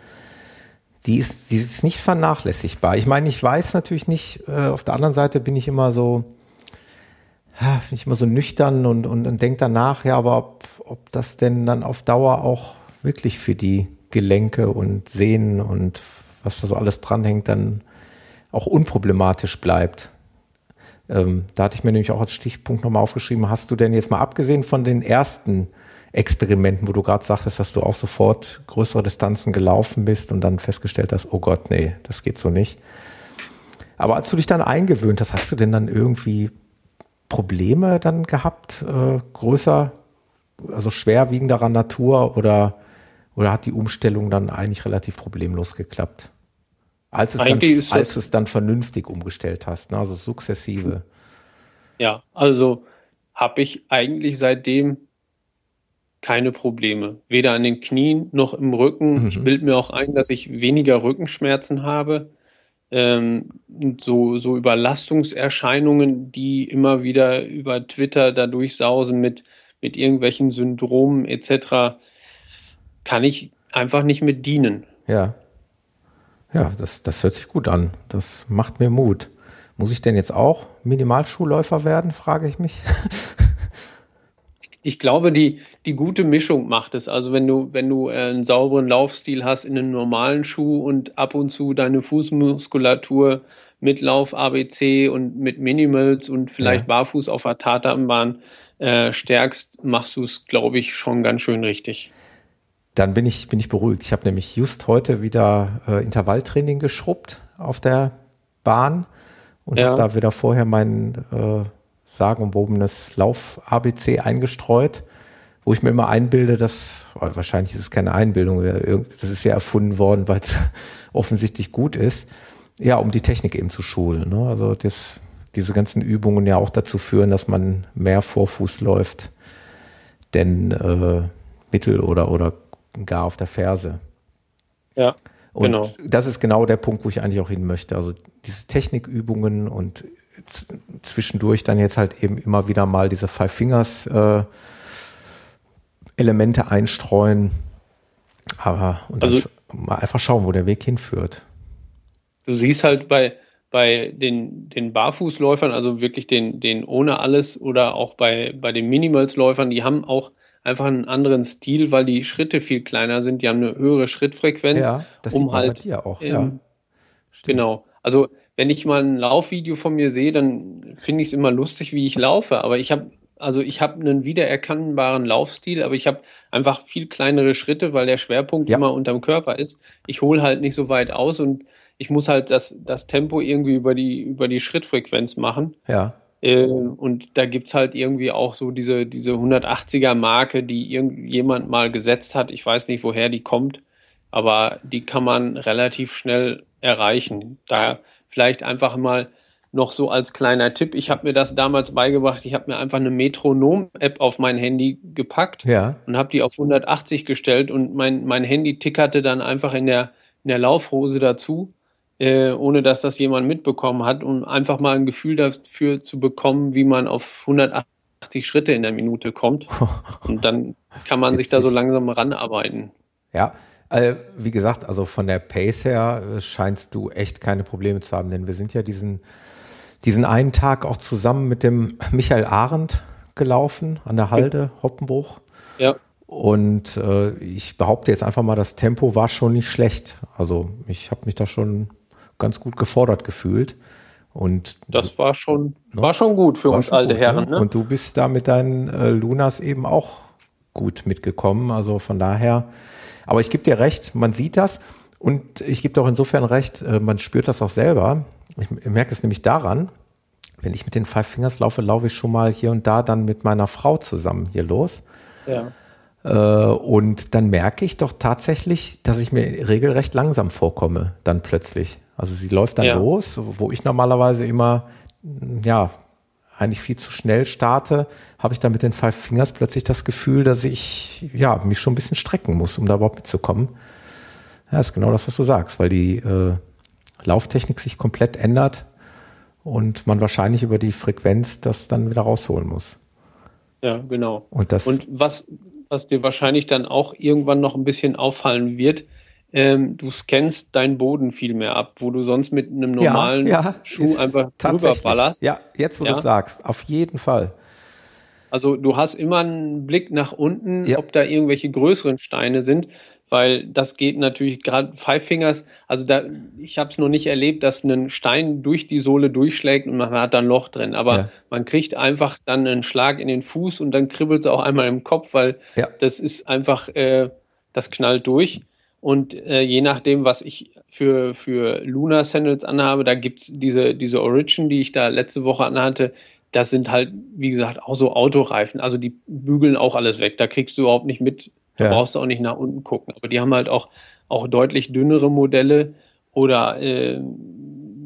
Speaker 1: die ist, die ist nicht vernachlässigbar. Ich meine, ich weiß natürlich nicht, äh, auf der anderen Seite bin ich immer so, ja, bin ich immer so nüchtern und, und, und denke danach, ja, aber ob, ob das denn dann auf Dauer auch wirklich für die Gelenke und Sehnen und was da so alles dranhängt, dann auch unproblematisch bleibt. Ähm, da hatte ich mir nämlich auch als Stichpunkt nochmal aufgeschrieben, hast du denn jetzt mal abgesehen von den ersten Experimenten, wo du gerade sagtest, dass du auch sofort größere Distanzen gelaufen bist und dann festgestellt hast, oh Gott, nee, das geht so nicht. Aber als du dich dann eingewöhnt hast, hast du denn dann irgendwie Probleme dann gehabt, äh, größer, also schwerwiegenderer Natur oder, oder hat die Umstellung dann eigentlich relativ problemlos geklappt? Als es, dann, als es dann vernünftig umgestellt hast, ne? also sukzessive.
Speaker 2: Ja, also habe ich eigentlich seitdem keine Probleme. Weder an den Knien noch im Rücken. Mhm. Ich bilde mir auch ein, dass ich weniger Rückenschmerzen habe. Ähm, so, so Überlastungserscheinungen, die immer wieder über Twitter dadurch sausen mit, mit irgendwelchen Syndromen etc., kann ich einfach nicht mit dienen.
Speaker 1: Ja. Ja, das, das hört sich gut an. Das macht mir Mut. Muss ich denn jetzt auch Minimalschuhläufer werden, frage ich mich.
Speaker 2: ich glaube, die, die gute Mischung macht es. Also wenn du, wenn du äh, einen sauberen Laufstil hast in einem normalen Schuh und ab und zu deine Fußmuskulatur mit Lauf ABC und mit Minimals und vielleicht ja. barfuß auf der Tatanbahn äh, stärkst, machst du es, glaube ich, schon ganz schön richtig
Speaker 1: dann bin ich, bin ich beruhigt. Ich habe nämlich just heute wieder äh, Intervalltraining geschrubbt auf der Bahn und ja. habe da wieder vorher mein äh, sagenumwobenes Lauf-ABC eingestreut, wo ich mir immer einbilde, dass, oh, wahrscheinlich ist es keine Einbildung, das ist ja erfunden worden, weil es offensichtlich gut ist, ja, um die Technik eben zu schulen. Ne? Also das, diese ganzen Übungen ja auch dazu führen, dass man mehr Vorfuß läuft, denn äh, Mittel- oder, oder gar auf der Ferse.
Speaker 2: Ja.
Speaker 1: Und genau. das ist genau der Punkt, wo ich eigentlich auch hin möchte. Also diese Technikübungen und zwischendurch dann jetzt halt eben immer wieder mal diese Five Fingers äh, Elemente einstreuen. Aber und also, mal einfach schauen, wo der Weg hinführt.
Speaker 2: Du siehst halt bei, bei den, den Barfußläufern, also wirklich den, den ohne alles oder auch bei, bei den Minimalsläufern, die haben auch einfach einen anderen Stil, weil die Schritte viel kleiner sind. Die haben eine höhere Schrittfrequenz.
Speaker 1: Ja, das um sieht halt, bei dir auch. Ähm, ja.
Speaker 2: Genau. Also wenn ich mal ein Laufvideo von mir sehe, dann finde ich es immer lustig, wie ich laufe. Aber ich habe also ich habe einen wiedererkennbaren Laufstil, aber ich habe einfach viel kleinere Schritte, weil der Schwerpunkt ja. immer unterm Körper ist. Ich hole halt nicht so weit aus und ich muss halt das, das Tempo irgendwie über die, über die Schrittfrequenz machen.
Speaker 1: Ja.
Speaker 2: Äh, und da gibt es halt irgendwie auch so diese, diese 180er-Marke, die irgendjemand mal gesetzt hat. Ich weiß nicht, woher die kommt, aber die kann man relativ schnell erreichen. Da vielleicht einfach mal noch so als kleiner Tipp. Ich habe mir das damals beigebracht. Ich habe mir einfach eine Metronom-App auf mein Handy gepackt
Speaker 1: ja.
Speaker 2: und habe die auf 180 gestellt und mein, mein Handy tickerte dann einfach in der, in der Laufhose dazu äh, ohne dass das jemand mitbekommen hat, um einfach mal ein Gefühl dafür zu bekommen, wie man auf 180 Schritte in der Minute kommt. Und dann kann man sich da so langsam ranarbeiten.
Speaker 1: Ja, wie gesagt, also von der Pace her äh, scheinst du echt keine Probleme zu haben, denn wir sind ja diesen, diesen einen Tag auch zusammen mit dem Michael Arendt gelaufen an der Halde, Hoppenbruch.
Speaker 2: Ja.
Speaker 1: Und äh, ich behaupte jetzt einfach mal, das Tempo war schon nicht schlecht. Also ich habe mich da schon ganz gut gefordert gefühlt. Und
Speaker 2: das war schon, ne? war schon gut für uns alte gut, ne? Herren. Ne?
Speaker 1: Und du bist da mit deinen äh, Lunas eben auch gut mitgekommen. Also von daher, aber ich gebe dir recht, man sieht das und ich gebe dir auch insofern recht, äh, man spürt das auch selber. Ich, merke es nämlich daran, wenn ich mit den Five Fingers laufe, laufe ich schon mal hier und da dann mit meiner Frau zusammen hier los.
Speaker 2: Ja.
Speaker 1: Äh, und dann merke ich doch tatsächlich, dass ich mir regelrecht langsam vorkomme, dann plötzlich. Also sie läuft dann ja. los, wo ich normalerweise immer, ja, eigentlich viel zu schnell starte, habe ich dann mit den Five Fingers plötzlich das Gefühl, dass ich, ja, mich schon ein bisschen strecken muss, um da überhaupt mitzukommen. Ja, ist genau das, was du sagst, weil die äh, Lauftechnik sich komplett ändert und man wahrscheinlich über die Frequenz das dann wieder rausholen muss.
Speaker 2: Ja, genau. Und, das und was, was dir wahrscheinlich dann auch irgendwann noch ein bisschen auffallen wird, ähm, du scannst deinen Boden viel mehr ab, wo du sonst mit einem normalen ja, ja, Schuh einfach drüber ballerst.
Speaker 1: Ja, jetzt wo ja. du sagst, auf jeden Fall.
Speaker 2: Also du hast immer einen Blick nach unten, ja. ob da irgendwelche größeren Steine sind, weil das geht natürlich gerade Five Fingers, also da, ich habe es noch nicht erlebt, dass ein Stein durch die Sohle durchschlägt und man hat dann ein Loch drin, aber ja. man kriegt einfach dann einen Schlag in den Fuß und dann kribbelt es auch einmal im Kopf, weil das ist einfach, äh, das knallt durch. Und äh, je nachdem, was ich für, für Luna Sandals anhabe, da gibt's diese, diese Origin, die ich da letzte Woche anhatte, das sind halt, wie gesagt, auch so Autoreifen. Also die bügeln auch alles weg. Da kriegst du überhaupt nicht mit, da ja. brauchst du auch nicht nach unten gucken. Aber die haben halt auch, auch deutlich dünnere Modelle oder äh,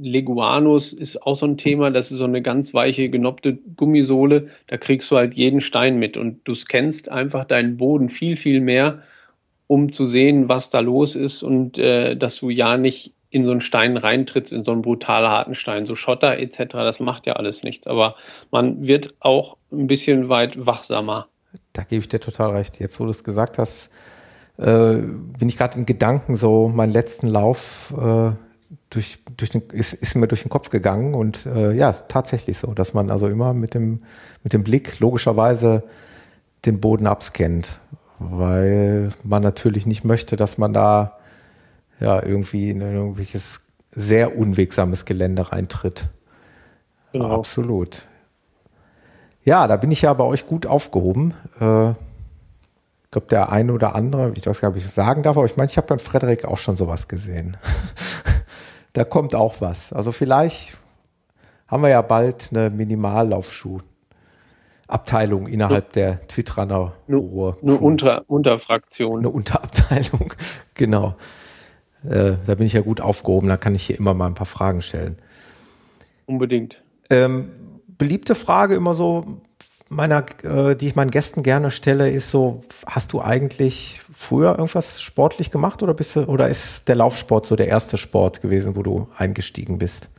Speaker 2: Leguanus ist auch so ein Thema. Das ist so eine ganz weiche, genoppte Gummisohle. Da kriegst du halt jeden Stein mit und du scannst einfach deinen Boden viel, viel mehr um zu sehen, was da los ist und äh, dass du ja nicht in so einen Stein reintrittst, in so einen brutal harten Stein, so Schotter etc., das macht ja alles nichts. Aber man wird auch ein bisschen weit wachsamer.
Speaker 1: Da gebe ich dir total recht. Jetzt, wo du es gesagt hast, äh, bin ich gerade in Gedanken so meinen letzten Lauf äh, durch, durch den, ist, ist mir durch den Kopf gegangen und äh, ja, tatsächlich so, dass man also immer mit dem, mit dem Blick logischerweise den Boden abscannt weil man natürlich nicht möchte, dass man da ja irgendwie in irgendwelches sehr unwegsames Gelände reintritt. Genau. Absolut. Ja, da bin ich ja bei euch gut aufgehoben. Äh, ich glaube, der eine oder andere, ich weiß gar nicht, ob ich sagen darf, aber ich meine, ich habe beim Frederik auch schon sowas gesehen. da kommt auch was. Also vielleicht haben wir ja bald eine Minimallaufschuh Abteilung innerhalb der Twittraner
Speaker 2: Ruhe. Eine Unter, Unterfraktion.
Speaker 1: Eine Unterabteilung, genau. Äh, da bin ich ja gut aufgehoben, da kann ich hier immer mal ein paar Fragen stellen.
Speaker 2: Unbedingt.
Speaker 1: Ähm, beliebte Frage immer so, meiner, äh, die ich meinen Gästen gerne stelle, ist so, hast du eigentlich früher irgendwas sportlich gemacht oder bist du, oder ist der Laufsport so der erste Sport gewesen, wo du eingestiegen bist?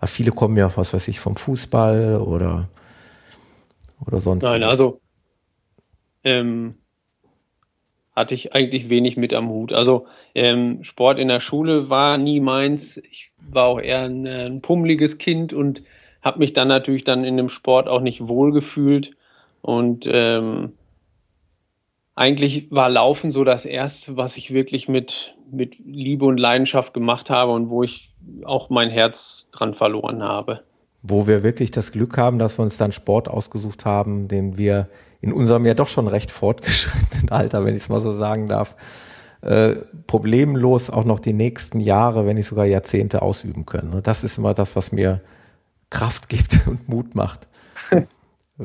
Speaker 1: Weil viele kommen ja, was weiß ich, vom Fußball oder oder sonst?
Speaker 2: Nein, also ähm, hatte ich eigentlich wenig mit am Hut. Also ähm, Sport in der Schule war nie meins. Ich war auch eher ein, ein pummeliges Kind und habe mich dann natürlich dann in dem Sport auch nicht wohl gefühlt. Und ähm, eigentlich war Laufen so das Erste, was ich wirklich mit, mit Liebe und Leidenschaft gemacht habe und wo ich auch mein Herz dran verloren habe
Speaker 1: wo wir wirklich das Glück haben, dass wir uns dann Sport ausgesucht haben, den wir in unserem ja doch schon recht fortgeschrittenen Alter, wenn ich es mal so sagen darf, äh, problemlos auch noch die nächsten Jahre, wenn nicht sogar Jahrzehnte ausüben können. Und das ist immer das, was mir Kraft gibt und Mut macht.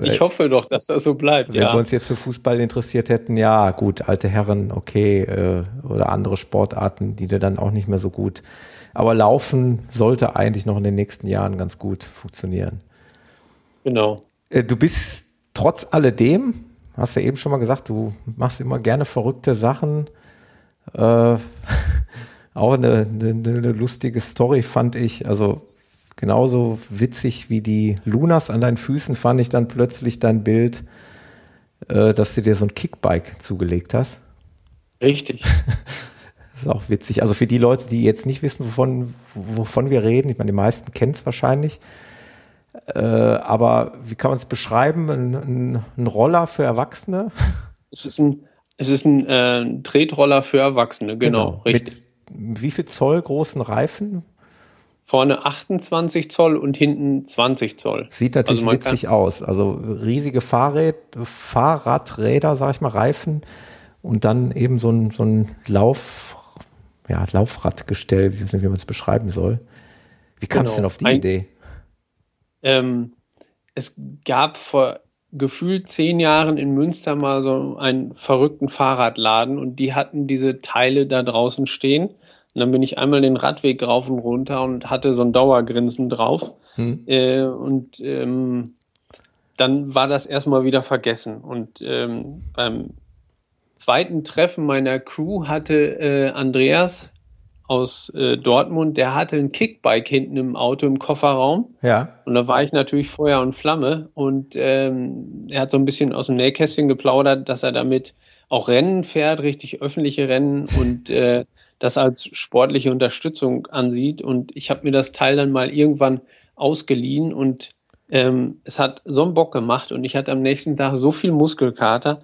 Speaker 2: Ich hoffe doch, dass das so bleibt.
Speaker 1: Wenn ja. wir uns jetzt für Fußball interessiert hätten, ja gut, alte Herren, okay, äh, oder andere Sportarten, die dir dann auch nicht mehr so gut aber Laufen sollte eigentlich noch in den nächsten Jahren ganz gut funktionieren.
Speaker 2: Genau.
Speaker 1: Äh, du bist trotz alledem, hast du eben schon mal gesagt, du machst immer gerne verrückte Sachen. Äh, auch eine, eine, eine lustige Story fand ich. Also genauso witzig wie die Lunas an deinen Füßen fand ich dann plötzlich dein Bild, äh, dass du dir so ein Kickbike zugelegt hast.
Speaker 2: Richtig.
Speaker 1: Das ist auch witzig. Also für die Leute, die jetzt nicht wissen, wovon, wovon wir reden, ich meine, die meisten kennen es wahrscheinlich. Äh, aber wie kann man es beschreiben? Ein, ein, ein, Roller für Erwachsene?
Speaker 2: Es ist ein, es ist ein äh, Tretroller für Erwachsene, genau, genau.
Speaker 1: richtig. Mit wie viel Zoll großen Reifen?
Speaker 2: Vorne 28 Zoll und hinten 20 Zoll.
Speaker 1: Sieht natürlich also witzig aus. Also riesige Fahrrad, Fahrradräder, sag ich mal, Reifen und dann eben so ein, so ein Lauf, ja, Laufradgestell, wie, wie man es beschreiben soll. Wie kam es genau. denn auf die ein, Idee?
Speaker 2: Ähm, es gab vor gefühlt zehn Jahren in Münster mal so einen verrückten Fahrradladen und die hatten diese Teile da draußen stehen. Und dann bin ich einmal den Radweg rauf und runter und hatte so ein Dauergrinsen drauf. Hm. Äh, und ähm, dann war das erstmal wieder vergessen. Und ähm, beim zweiten Treffen meiner Crew hatte äh, Andreas aus äh, Dortmund, der hatte ein Kickbike hinten im Auto im Kofferraum.
Speaker 1: Ja.
Speaker 2: Und da war ich natürlich Feuer und Flamme. Und ähm, er hat so ein bisschen aus dem Nähkästchen geplaudert, dass er damit auch Rennen fährt, richtig öffentliche Rennen und äh, das als sportliche Unterstützung ansieht. Und ich habe mir das Teil dann mal irgendwann ausgeliehen und ähm, es hat so einen Bock gemacht und ich hatte am nächsten Tag so viel Muskelkater.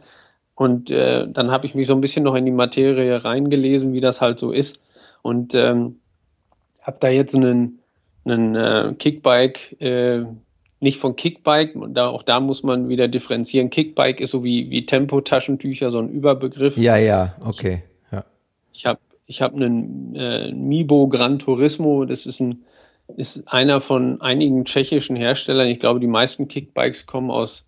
Speaker 2: Und äh, dann habe ich mich so ein bisschen noch in die Materie reingelesen, wie das halt so ist und ähm, habe da jetzt einen, einen äh, Kickbike, äh, nicht von Kickbike, da, auch da muss man wieder differenzieren. Kickbike ist so wie, wie Tempo-Taschentücher, so ein Überbegriff.
Speaker 1: Ja, ja, okay. Ja.
Speaker 2: Ich habe ich hab einen äh, Mibo Gran Turismo, das ist ein ist einer von einigen tschechischen Herstellern. Ich glaube, die meisten Kickbikes kommen aus,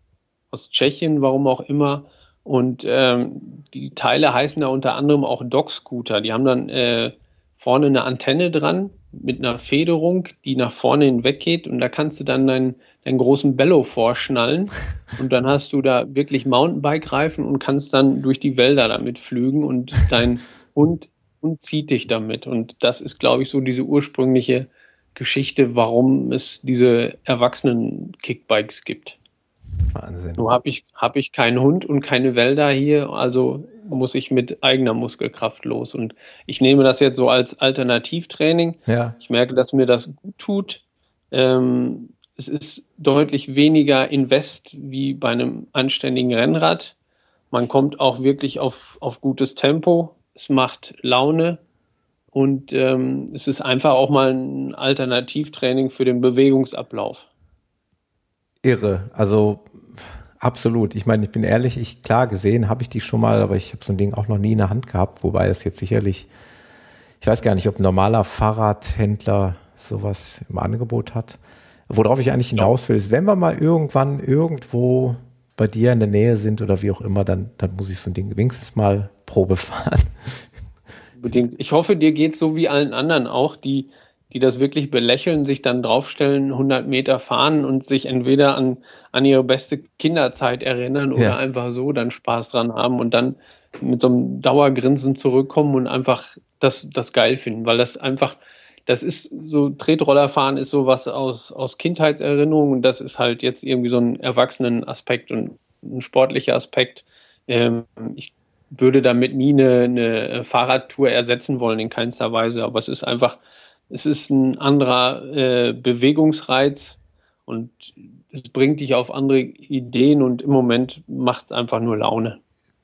Speaker 2: aus Tschechien, warum auch immer. Und ähm, die Teile heißen da unter anderem auch Dog-Scooter. Die haben dann äh, vorne eine Antenne dran mit einer Federung, die nach vorne hinweg geht und da kannst du dann deinen, deinen großen Bello vorschnallen und dann hast du da wirklich Mountainbike-Reifen und kannst dann durch die Wälder damit flügen und dein Hund, Hund zieht dich damit und das ist, glaube ich, so diese ursprüngliche Geschichte, warum es diese erwachsenen Kickbikes gibt. Wahnsinn. Nur habe ich, hab ich keinen Hund und keine Wälder hier, also muss ich mit eigener Muskelkraft los. Und ich nehme das jetzt so als Alternativtraining.
Speaker 1: Ja.
Speaker 2: Ich merke, dass mir das gut tut. Ähm, es ist deutlich weniger Invest wie bei einem anständigen Rennrad. Man kommt auch wirklich auf, auf gutes Tempo. Es macht Laune. Und ähm, es ist einfach auch mal ein Alternativtraining für den Bewegungsablauf.
Speaker 1: Irre. Also Absolut. Ich meine, ich bin ehrlich, ich klar gesehen habe ich die schon mal, aber ich habe so ein Ding auch noch nie in der Hand gehabt, wobei es jetzt sicherlich, ich weiß gar nicht, ob ein normaler Fahrradhändler sowas im Angebot hat. Worauf ich eigentlich hinaus will, ist, wenn wir mal irgendwann irgendwo bei dir in der Nähe sind oder wie auch immer, dann, dann muss ich so ein Ding wenigstens mal Probe fahren.
Speaker 2: Ich hoffe, dir geht so wie allen anderen auch, die die das wirklich belächeln, sich dann draufstellen, 100 Meter fahren und sich entweder an, an ihre beste Kinderzeit erinnern oder ja. einfach so dann Spaß dran haben und dann mit so einem Dauergrinsen zurückkommen und einfach das, das geil finden, weil das einfach, das ist so, Tretrollerfahren ist sowas aus, aus Kindheitserinnerungen und das ist halt jetzt irgendwie so ein Erwachsenenaspekt und ein sportlicher Aspekt. Ähm, ich würde damit nie eine, eine Fahrradtour ersetzen wollen, in keinster Weise, aber es ist einfach, es ist ein anderer äh, Bewegungsreiz und es bringt dich auf andere Ideen und im Moment macht es einfach nur Laune.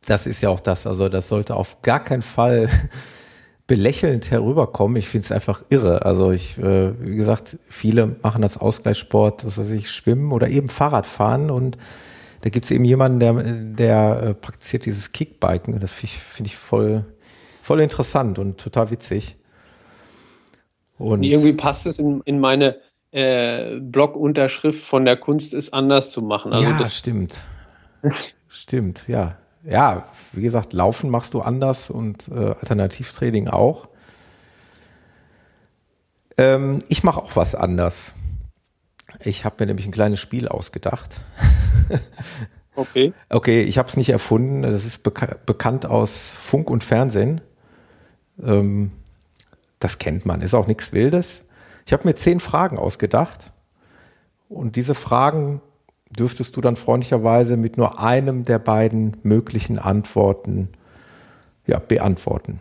Speaker 1: Das ist ja auch das. Also das sollte auf gar keinen Fall belächelnd herüberkommen. Ich finde es einfach irre. Also ich, äh, wie gesagt, viele machen das Ausgleichssport, was weiß ich, Schwimmen oder eben Fahrradfahren und da gibt es eben jemanden, der, der äh, praktiziert dieses Kickbiken und das finde ich, ich voll, voll interessant und total witzig.
Speaker 2: Und irgendwie passt es in, in meine äh, Blog-Unterschrift von der Kunst ist anders zu machen.
Speaker 1: Also ja, das stimmt. stimmt, ja. Ja, wie gesagt, Laufen machst du anders und äh, Alternativtraining auch. Ähm, ich mache auch was anders. Ich habe mir nämlich ein kleines Spiel ausgedacht.
Speaker 2: okay.
Speaker 1: Okay, ich habe es nicht erfunden. Das ist beka bekannt aus Funk und Fernsehen. Ähm, das kennt man, ist auch nichts Wildes. Ich habe mir zehn Fragen ausgedacht und diese Fragen dürftest du dann freundlicherweise mit nur einem der beiden möglichen Antworten ja, beantworten.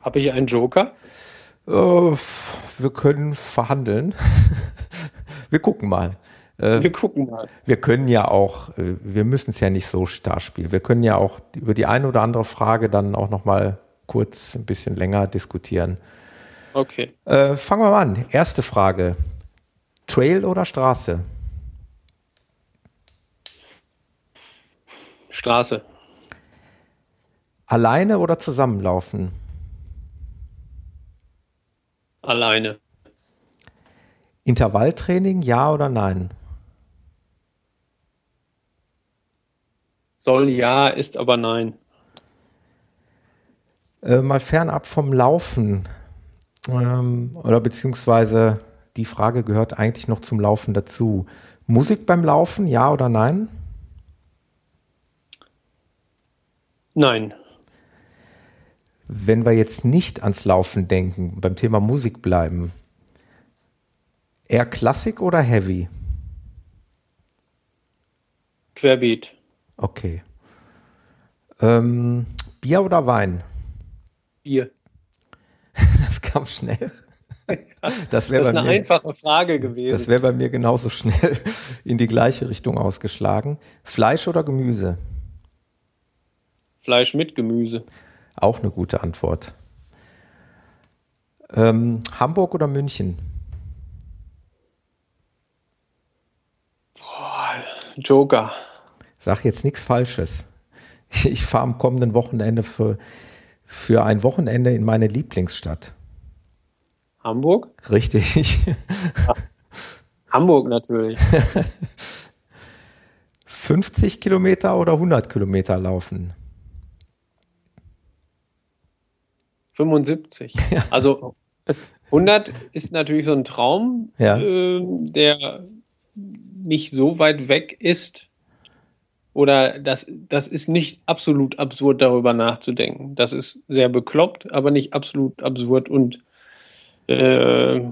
Speaker 2: Habe ich einen Joker?
Speaker 1: Äh, wir können verhandeln. wir gucken mal.
Speaker 2: Äh, wir gucken mal.
Speaker 1: Wir können ja auch, äh, wir müssen es ja nicht so starr spielen. Wir können ja auch über die eine oder andere Frage dann auch nochmal kurz ein bisschen länger diskutieren.
Speaker 2: Okay.
Speaker 1: Äh, fangen wir mal an. Erste Frage. Trail oder Straße?
Speaker 2: Straße.
Speaker 1: Alleine oder zusammenlaufen?
Speaker 2: Alleine.
Speaker 1: Intervalltraining, ja oder nein?
Speaker 2: Soll ja, ist aber nein.
Speaker 1: Äh, mal fernab vom Laufen ähm, oder beziehungsweise die Frage gehört eigentlich noch zum Laufen dazu. Musik beim Laufen, ja oder nein?
Speaker 2: Nein.
Speaker 1: Wenn wir jetzt nicht ans Laufen denken, beim Thema Musik bleiben, eher Klassik oder Heavy?
Speaker 2: Querbeet.
Speaker 1: Okay. Ähm, Bier oder Wein?
Speaker 2: Bier.
Speaker 1: Das kam schnell.
Speaker 2: Das, das ist eine mir, einfache Frage gewesen.
Speaker 1: Das wäre bei mir genauso schnell in die gleiche Richtung ausgeschlagen. Fleisch oder Gemüse?
Speaker 2: Fleisch mit Gemüse.
Speaker 1: Auch eine gute Antwort. Ähm, Hamburg oder München?
Speaker 2: Boah, Joker.
Speaker 1: Sag jetzt nichts Falsches. Ich fahre am kommenden Wochenende für, für ein Wochenende in meine Lieblingsstadt.
Speaker 2: Hamburg?
Speaker 1: Richtig.
Speaker 2: Hamburg natürlich.
Speaker 1: 50 Kilometer oder 100 Kilometer laufen?
Speaker 2: 75. Ja. Also 100 ist natürlich so ein Traum, ja. äh, der nicht so weit weg ist. Oder das, das ist nicht absolut absurd, darüber nachzudenken. Das ist sehr bekloppt, aber nicht absolut absurd und äh,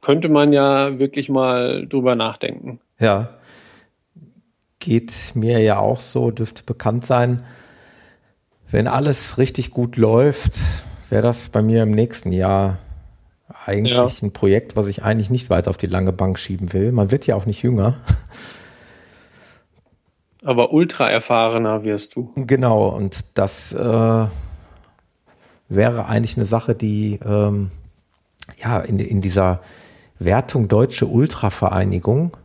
Speaker 2: könnte man ja wirklich mal drüber nachdenken.
Speaker 1: Ja. Geht mir ja auch so, dürfte bekannt sein. Wenn alles richtig gut läuft, wäre das bei mir im nächsten Jahr eigentlich ja. ein Projekt, was ich eigentlich nicht weiter auf die lange Bank schieben will. Man wird ja auch nicht jünger.
Speaker 2: Aber ultra erfahrener wirst du.
Speaker 1: Genau, und das äh, wäre eigentlich eine Sache, die ähm, ja in, in dieser Wertung Deutsche Ultravereinigung,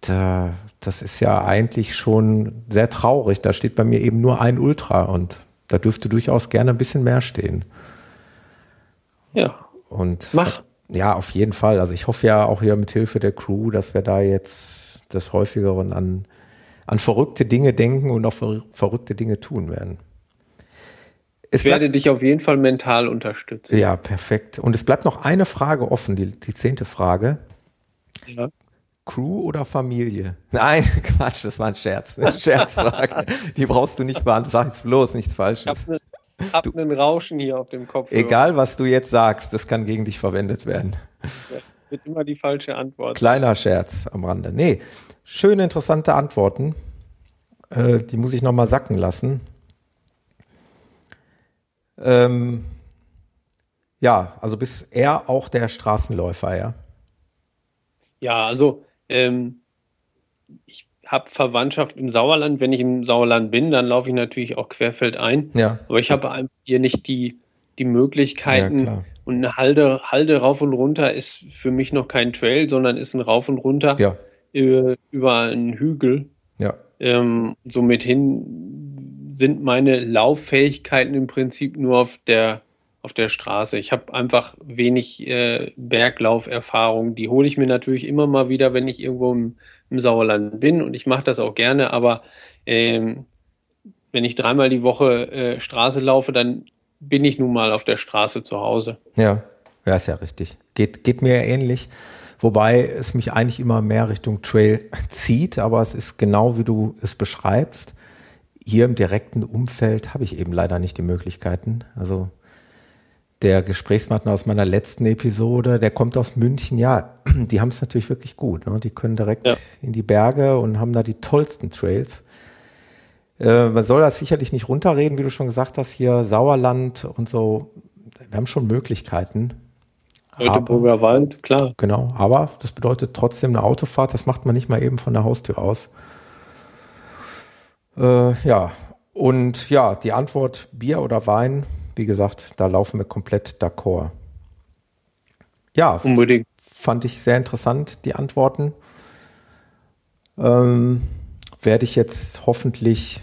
Speaker 1: da, das ist ja eigentlich schon sehr traurig. Da steht bei mir eben nur ein Ultra und da dürfte durchaus gerne ein bisschen mehr stehen.
Speaker 2: Ja.
Speaker 1: Und
Speaker 2: mach.
Speaker 1: Ja, auf jeden Fall. Also ich hoffe ja auch hier mit Hilfe der Crew, dass wir da jetzt das häufigeren an, an verrückte Dinge denken und auch verrückte Dinge tun werden.
Speaker 2: Es ich werde dich auf jeden Fall mental unterstützen.
Speaker 1: Ja, perfekt. Und es bleibt noch eine Frage offen, die, die zehnte Frage. Ja. Crew oder Familie? Nein, Quatsch, das war ein Scherz. Eine Scherzfrage. Die brauchst du nicht beantworten. Sag jetzt bloß nichts Falsches.
Speaker 2: Ich habe ne, hab einen Rauschen hier auf dem Kopf.
Speaker 1: Egal, was du jetzt sagst, das kann gegen dich verwendet werden.
Speaker 2: Das wird immer die falsche Antwort.
Speaker 1: Kleiner Scherz am Rande. Nee, schöne, interessante Antworten. Äh, die muss ich nochmal sacken lassen. Ähm, ja, also bist er auch der Straßenläufer, ja?
Speaker 2: Ja, also ähm, ich habe Verwandtschaft im Sauerland. Wenn ich im Sauerland bin, dann laufe ich natürlich auch querfeldein.
Speaker 1: Ja.
Speaker 2: Aber ich habe einfach hier nicht die, die Möglichkeiten. Ja, und eine Halde, Halde rauf und runter ist für mich noch kein Trail, sondern ist ein Rauf und runter
Speaker 1: ja.
Speaker 2: über, über einen Hügel.
Speaker 1: Ja.
Speaker 2: Ähm, somit hin sind meine Lauffähigkeiten im Prinzip nur auf der auf der Straße. Ich habe einfach wenig äh, Berglauferfahrung. Die hole ich mir natürlich immer mal wieder, wenn ich irgendwo im, im Sauerland bin und ich mache das auch gerne, aber ähm, wenn ich dreimal die Woche äh, Straße laufe, dann bin ich nun mal auf der Straße zu Hause.
Speaker 1: Ja, ja, ist ja richtig. Geht, geht mir ja ähnlich. Wobei es mich eigentlich immer mehr Richtung Trail zieht, aber es ist genau wie du es beschreibst. Hier im direkten Umfeld habe ich eben leider nicht die Möglichkeiten. Also der Gesprächspartner aus meiner letzten Episode, der kommt aus München, ja, die haben es natürlich wirklich gut. Ne? Die können direkt ja. in die Berge und haben da die tollsten Trails. Äh, man soll das sicherlich nicht runterreden, wie du schon gesagt hast, hier Sauerland und so. Wir haben schon Möglichkeiten.
Speaker 2: Teutoburger Wald, klar.
Speaker 1: Genau, aber das bedeutet trotzdem eine Autofahrt, das macht man nicht mal eben von der Haustür aus. Äh, ja, und ja, die Antwort Bier oder Wein, wie gesagt, da laufen wir komplett d'accord. Ja,
Speaker 2: unbedingt.
Speaker 1: Fand ich sehr interessant, die Antworten. Ähm, werde ich jetzt hoffentlich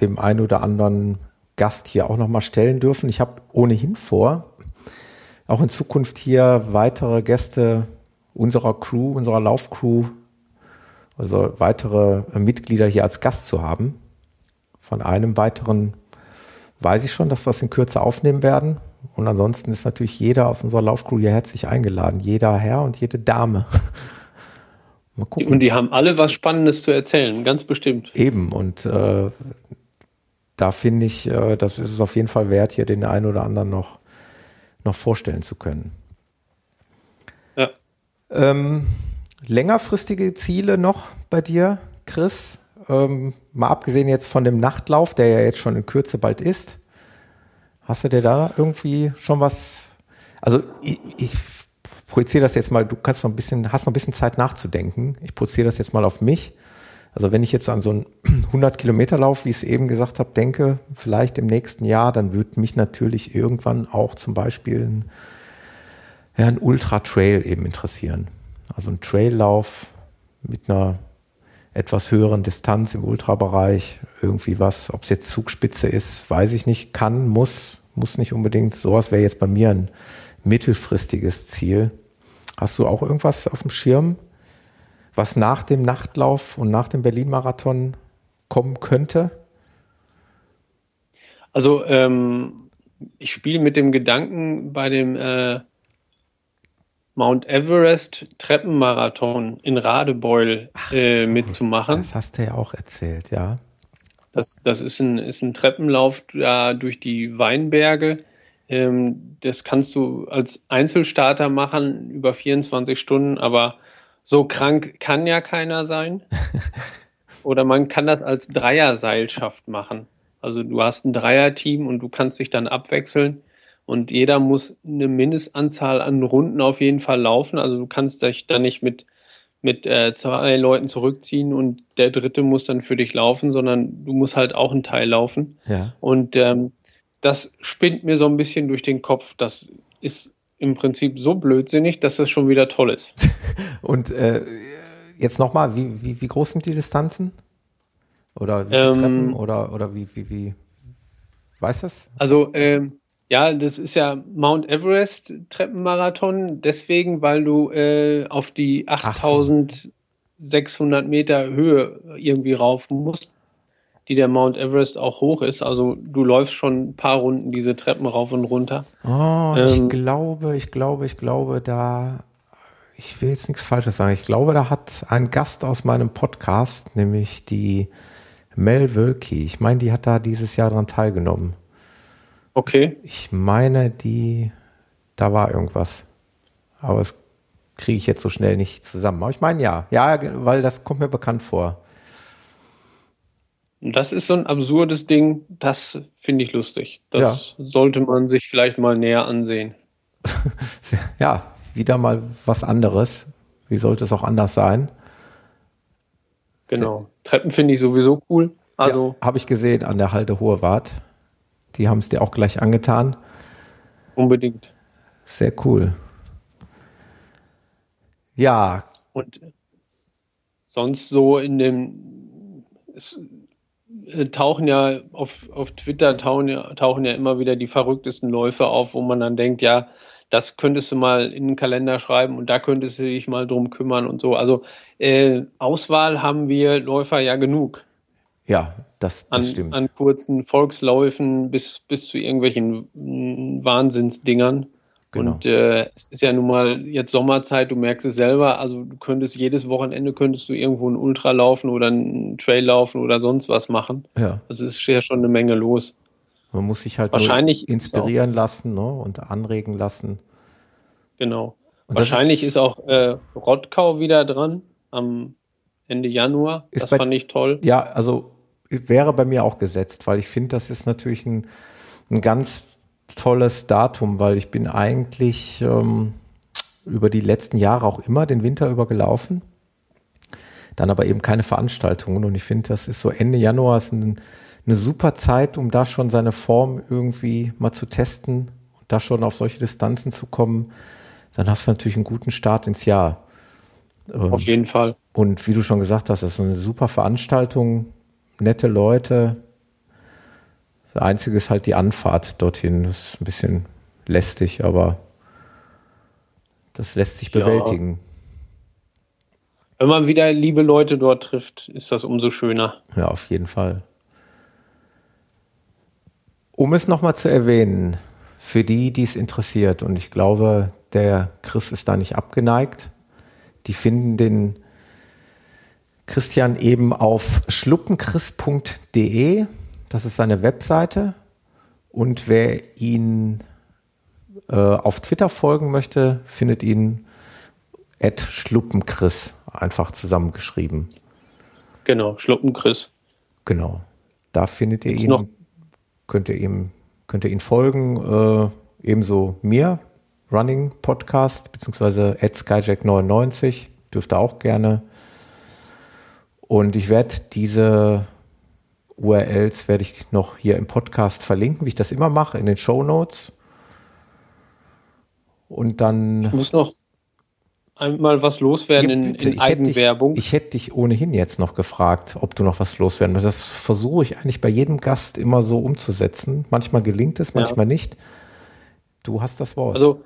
Speaker 1: dem einen oder anderen Gast hier auch nochmal stellen dürfen. Ich habe ohnehin vor, auch in Zukunft hier weitere Gäste unserer Crew, unserer Laufcrew, also weitere Mitglieder hier als Gast zu haben. Von einem weiteren weiß ich schon, dass wir es in Kürze aufnehmen werden. Und ansonsten ist natürlich jeder aus unserer Laufcrew hier herzlich eingeladen. Jeder Herr und jede Dame.
Speaker 2: Mal gucken. Und die haben alle was Spannendes zu erzählen, ganz bestimmt.
Speaker 1: Eben. Und äh, da finde ich, äh, das ist es auf jeden Fall wert, hier den einen oder anderen noch, noch vorstellen zu können. Ja. Ähm, längerfristige Ziele noch bei dir, Chris? Ähm, mal abgesehen jetzt von dem Nachtlauf, der ja jetzt schon in Kürze bald ist. Hast du dir da irgendwie schon was? Also ich, ich projiziere das jetzt mal, du kannst noch ein bisschen, hast noch ein bisschen Zeit nachzudenken. Ich projiziere das jetzt mal auf mich. Also wenn ich jetzt an so einen 100 Kilometer Lauf, wie ich es eben gesagt habe, denke, vielleicht im nächsten Jahr, dann würde mich natürlich irgendwann auch zum Beispiel ein, ja, ein Ultra Trail eben interessieren. Also ein Traillauf mit einer etwas höheren Distanz im Ultrabereich, irgendwie was, ob es jetzt Zugspitze ist, weiß ich nicht, kann, muss, muss nicht unbedingt. Sowas wäre jetzt bei mir ein mittelfristiges Ziel. Hast du auch irgendwas auf dem Schirm, was nach dem Nachtlauf und nach dem Berlin-Marathon kommen könnte?
Speaker 2: Also ähm, ich spiele mit dem Gedanken bei dem äh, Mount Everest Treppenmarathon in Radebeul äh, so, mitzumachen.
Speaker 1: Das hast du ja auch erzählt, ja.
Speaker 2: Das, das ist, ein, ist ein Treppenlauf da durch die Weinberge. Ähm, das kannst du als Einzelstarter machen über 24 Stunden, aber so krank kann ja keiner sein. Oder man kann das als Dreierseilschaft machen. Also du hast ein Dreierteam und du kannst dich dann abwechseln und jeder muss eine Mindestanzahl an Runden auf jeden Fall laufen. Also du kannst dich da nicht mit, mit äh, zwei Leuten zurückziehen und der dritte muss dann für dich laufen, sondern du musst halt auch einen Teil laufen. Ja. Und ähm, das spinnt mir so ein bisschen durch den Kopf. Das ist im Prinzip so blödsinnig, dass das schon wieder toll ist.
Speaker 1: und äh, jetzt nochmal, wie, wie, wie groß sind die Distanzen? Oder wie ähm, Treppen? Oder, oder wie, wie, wie? Weißt du das?
Speaker 2: Also, ähm, ja, das ist ja Mount Everest Treppenmarathon, deswegen, weil du äh, auf die 8600 Meter Höhe irgendwie rauf musst, die der Mount Everest auch hoch ist. Also du läufst schon ein paar Runden diese Treppen rauf und runter.
Speaker 1: Oh, ähm, ich glaube, ich glaube, ich glaube, da, ich will jetzt nichts Falsches sagen. Ich glaube, da hat ein Gast aus meinem Podcast, nämlich die Mel Wölki. Ich meine, die hat da dieses Jahr daran teilgenommen.
Speaker 2: Okay.
Speaker 1: Ich meine, die, da war irgendwas. Aber das kriege ich jetzt so schnell nicht zusammen. Aber ich meine ja. Ja, weil das kommt mir bekannt vor.
Speaker 2: Das ist so ein absurdes Ding, das finde ich lustig. Das ja. sollte man sich vielleicht mal näher ansehen.
Speaker 1: ja, wieder mal was anderes. Wie sollte es auch anders sein?
Speaker 2: Genau. Treppen finde ich sowieso cool. Also
Speaker 1: ja, habe ich gesehen an der Halde Hohe Wart. Die haben es dir auch gleich angetan.
Speaker 2: Unbedingt.
Speaker 1: Sehr cool. Ja.
Speaker 2: Und sonst so in dem, es tauchen ja auf, auf Twitter tauchen ja, tauchen ja immer wieder die verrücktesten Läufe auf, wo man dann denkt, ja, das könntest du mal in den Kalender schreiben und da könntest du dich mal drum kümmern und so. Also äh, Auswahl haben wir Läufer ja genug.
Speaker 1: Ja, das, das
Speaker 2: an,
Speaker 1: stimmt.
Speaker 2: An kurzen Volksläufen bis, bis zu irgendwelchen Wahnsinnsdingern. Genau. Und äh, es ist ja nun mal jetzt Sommerzeit, du merkst es selber, also du könntest jedes Wochenende könntest du irgendwo ein Ultra laufen oder einen Trail laufen oder sonst was machen. Ja. Also es ist ja schon eine Menge los.
Speaker 1: Man muss sich halt Wahrscheinlich inspirieren lassen ne? und anregen lassen.
Speaker 2: Genau. Und Wahrscheinlich ist, ist, auch äh, Rottkau wieder dran am Ende Januar. Das bei, fand ich toll.
Speaker 1: Ja, also wäre bei mir auch gesetzt, weil ich finde, das ist natürlich ein, ein ganz tolles Datum, weil ich bin eigentlich ähm, über die letzten Jahre auch immer den Winter über gelaufen. Dann aber eben keine Veranstaltungen. Und ich finde, das ist so Ende Januar ist ein, eine super Zeit, um da schon seine Form irgendwie mal zu testen und da schon auf solche Distanzen zu kommen. Dann hast du natürlich einen guten Start ins Jahr.
Speaker 2: Auf jeden Fall.
Speaker 1: Und wie du schon gesagt hast, das ist eine super Veranstaltung nette Leute. Das Einzige ist halt die Anfahrt dorthin. Das ist ein bisschen lästig, aber das lässt sich bewältigen.
Speaker 2: Wenn man wieder liebe Leute dort trifft, ist das umso schöner.
Speaker 1: Ja, auf jeden Fall. Um es nochmal zu erwähnen, für die, die es interessiert, und ich glaube, der Chris ist da nicht abgeneigt, die finden den Christian eben auf schluppenchris.de. Das ist seine Webseite. Und wer ihn äh, auf Twitter folgen möchte, findet ihn at schluppenchris, einfach zusammengeschrieben.
Speaker 2: Genau, Schluppenchris.
Speaker 1: Genau. Da findet ihr Ist ihn, könnt ihr ihm, könnt ihr ihn folgen, äh, ebenso mir, Running Podcast, beziehungsweise at Skyjack99, dürft ihr auch gerne. Und ich werde diese URLs werde ich noch hier im Podcast verlinken, wie ich das immer mache, in den Show Notes. Und dann.
Speaker 2: Ich muss noch einmal was loswerden ja, in, in
Speaker 1: ich Eigenwerbung. Hätte dich, ich hätte dich ohnehin jetzt noch gefragt, ob du noch was loswerden willst. Das versuche ich eigentlich bei jedem Gast immer so umzusetzen. Manchmal gelingt es, manchmal ja. nicht. Du hast das Wort.
Speaker 2: Also,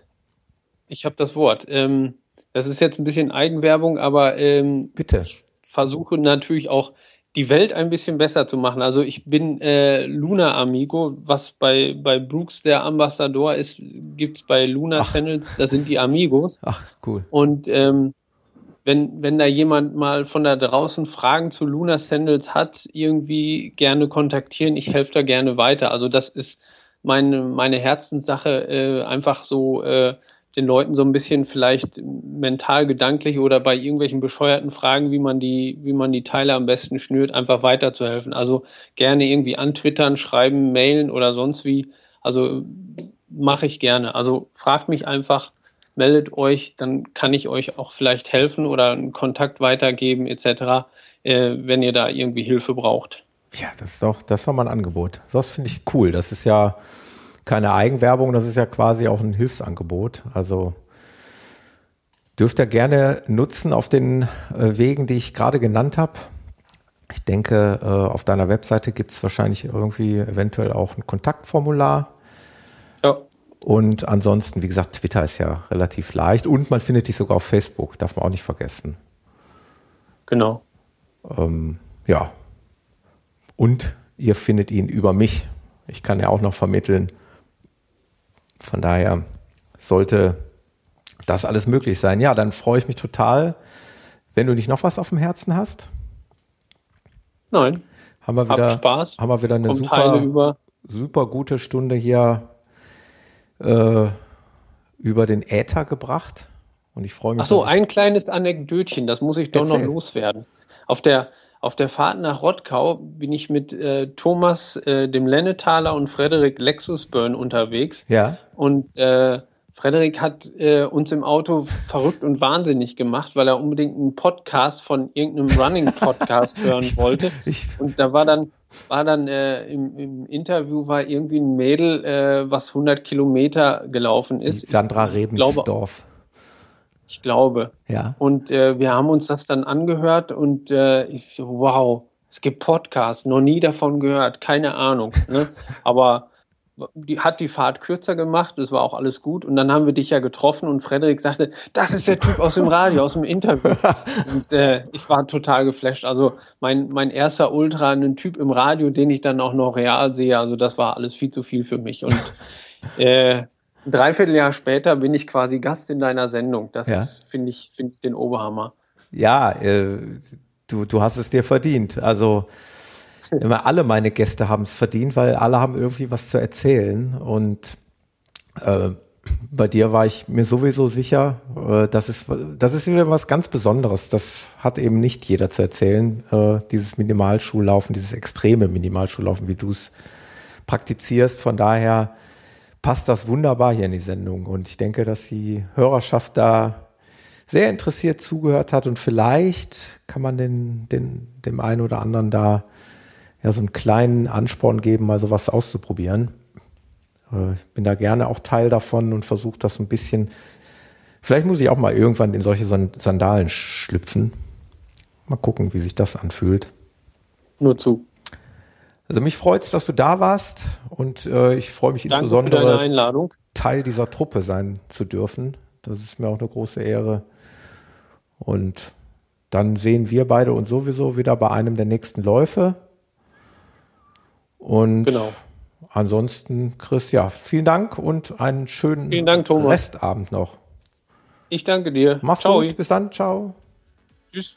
Speaker 2: ich habe das Wort. Ähm, das ist jetzt ein bisschen Eigenwerbung, aber ähm,
Speaker 1: Bitte.
Speaker 2: ich versuche natürlich auch die Welt ein bisschen besser zu machen. Also ich bin äh, Luna Amigo, was bei, bei Brooks der Ambassador ist, gibt es bei Luna Ach. Sandals, das sind die Amigos.
Speaker 1: Ach, cool.
Speaker 2: Und ähm, wenn, wenn da jemand mal von da draußen Fragen zu Luna Sandals hat, irgendwie gerne kontaktieren. Ich helfe da gerne weiter. Also das ist meine, meine Herzenssache, äh, einfach so äh, den Leuten so ein bisschen vielleicht mental, gedanklich oder bei irgendwelchen bescheuerten Fragen, wie man die, wie man die Teile am besten schnürt, einfach weiterzuhelfen. Also gerne irgendwie antwittern, schreiben, mailen oder sonst wie. Also mache ich gerne. Also fragt mich einfach, meldet euch, dann kann ich euch auch vielleicht helfen oder einen Kontakt weitergeben etc., äh, wenn ihr da irgendwie Hilfe braucht.
Speaker 1: Ja, das ist doch, das ist doch mal ein Angebot. Das finde ich cool. Das ist ja, keine Eigenwerbung, das ist ja quasi auch ein Hilfsangebot. Also dürft ihr gerne nutzen auf den äh, Wegen, die ich gerade genannt habe. Ich denke, äh, auf deiner Webseite gibt es wahrscheinlich irgendwie eventuell auch ein Kontaktformular. Ja. Und ansonsten, wie gesagt, Twitter ist ja relativ leicht und man findet dich sogar auf Facebook, darf man auch nicht vergessen.
Speaker 2: Genau.
Speaker 1: Ähm, ja. Und ihr findet ihn über mich. Ich kann ja auch noch vermitteln. Von daher sollte das alles möglich sein. Ja, dann freue ich mich total, wenn du nicht noch was auf dem Herzen hast.
Speaker 2: Nein.
Speaker 1: Haben wir wieder,
Speaker 2: Spaß.
Speaker 1: Haben wir wieder eine super, super gute Stunde hier äh, über den Äther gebracht. Und ich freue mich.
Speaker 2: Ach so, ein kleines Anekdötchen, das muss ich doch Erzähl. noch loswerden. Auf der, auf der Fahrt nach Rottkau bin ich mit äh, Thomas, äh, dem Lennetaler und Frederik Lexusburn unterwegs.
Speaker 1: Ja.
Speaker 2: Und äh, Frederik hat äh, uns im Auto verrückt und wahnsinnig gemacht, weil er unbedingt einen Podcast von irgendeinem Running-Podcast hören wollte. Und da war dann, war dann äh, im, im Interview war irgendwie ein Mädel, äh, was 100 Kilometer gelaufen ist.
Speaker 1: Die Sandra Rebensdorf.
Speaker 2: Ich glaube.
Speaker 1: Ja.
Speaker 2: Und äh, wir haben uns das dann angehört und äh, ich, wow, es gibt Podcasts, noch nie davon gehört, keine Ahnung. Ne? Aber die hat die Fahrt kürzer gemacht, das war auch alles gut. Und dann haben wir dich ja getroffen und Frederik sagte, das ist der Typ aus dem Radio, aus dem Interview. Und äh, ich war total geflasht. Also mein, mein erster Ultra, ein Typ im Radio, den ich dann auch noch real sehe, also das war alles viel zu viel für mich. Und äh, ein Dreivierteljahr später bin ich quasi Gast in deiner Sendung. Das ja. finde ich, finde ich den Oberhammer.
Speaker 1: Ja, äh, du, du hast es dir verdient. Also immer alle meine Gäste haben es verdient, weil alle haben irgendwie was zu erzählen. Und äh, bei dir war ich mir sowieso sicher, äh, das ist, das ist wieder was ganz Besonderes. Das hat eben nicht jeder zu erzählen. Äh, dieses Minimalschullaufen, dieses extreme Minimalschullaufen, wie du es praktizierst. Von daher passt das wunderbar hier in die Sendung. Und ich denke, dass die Hörerschaft da sehr interessiert zugehört hat und vielleicht kann man den, den, dem einen oder anderen da ja so einen kleinen Ansporn geben, mal sowas auszuprobieren. Äh, ich bin da gerne auch Teil davon und versuche das ein bisschen. Vielleicht muss ich auch mal irgendwann in solche Sandalen schlüpfen. Mal gucken, wie sich das anfühlt.
Speaker 2: Nur zu.
Speaker 1: Also mich freut es, dass du da warst und äh, ich freue mich
Speaker 2: Danke
Speaker 1: insbesondere Teil dieser Truppe sein zu dürfen. Das ist mir auch eine große Ehre. Und dann sehen wir beide uns sowieso wieder bei einem der nächsten Läufe. Und
Speaker 2: genau.
Speaker 1: ansonsten, Chris, ja, vielen Dank und einen schönen
Speaker 2: Dank.
Speaker 1: Restabend noch.
Speaker 2: Ich danke dir.
Speaker 1: Mach's ciao. gut, bis dann, ciao. Tschüss.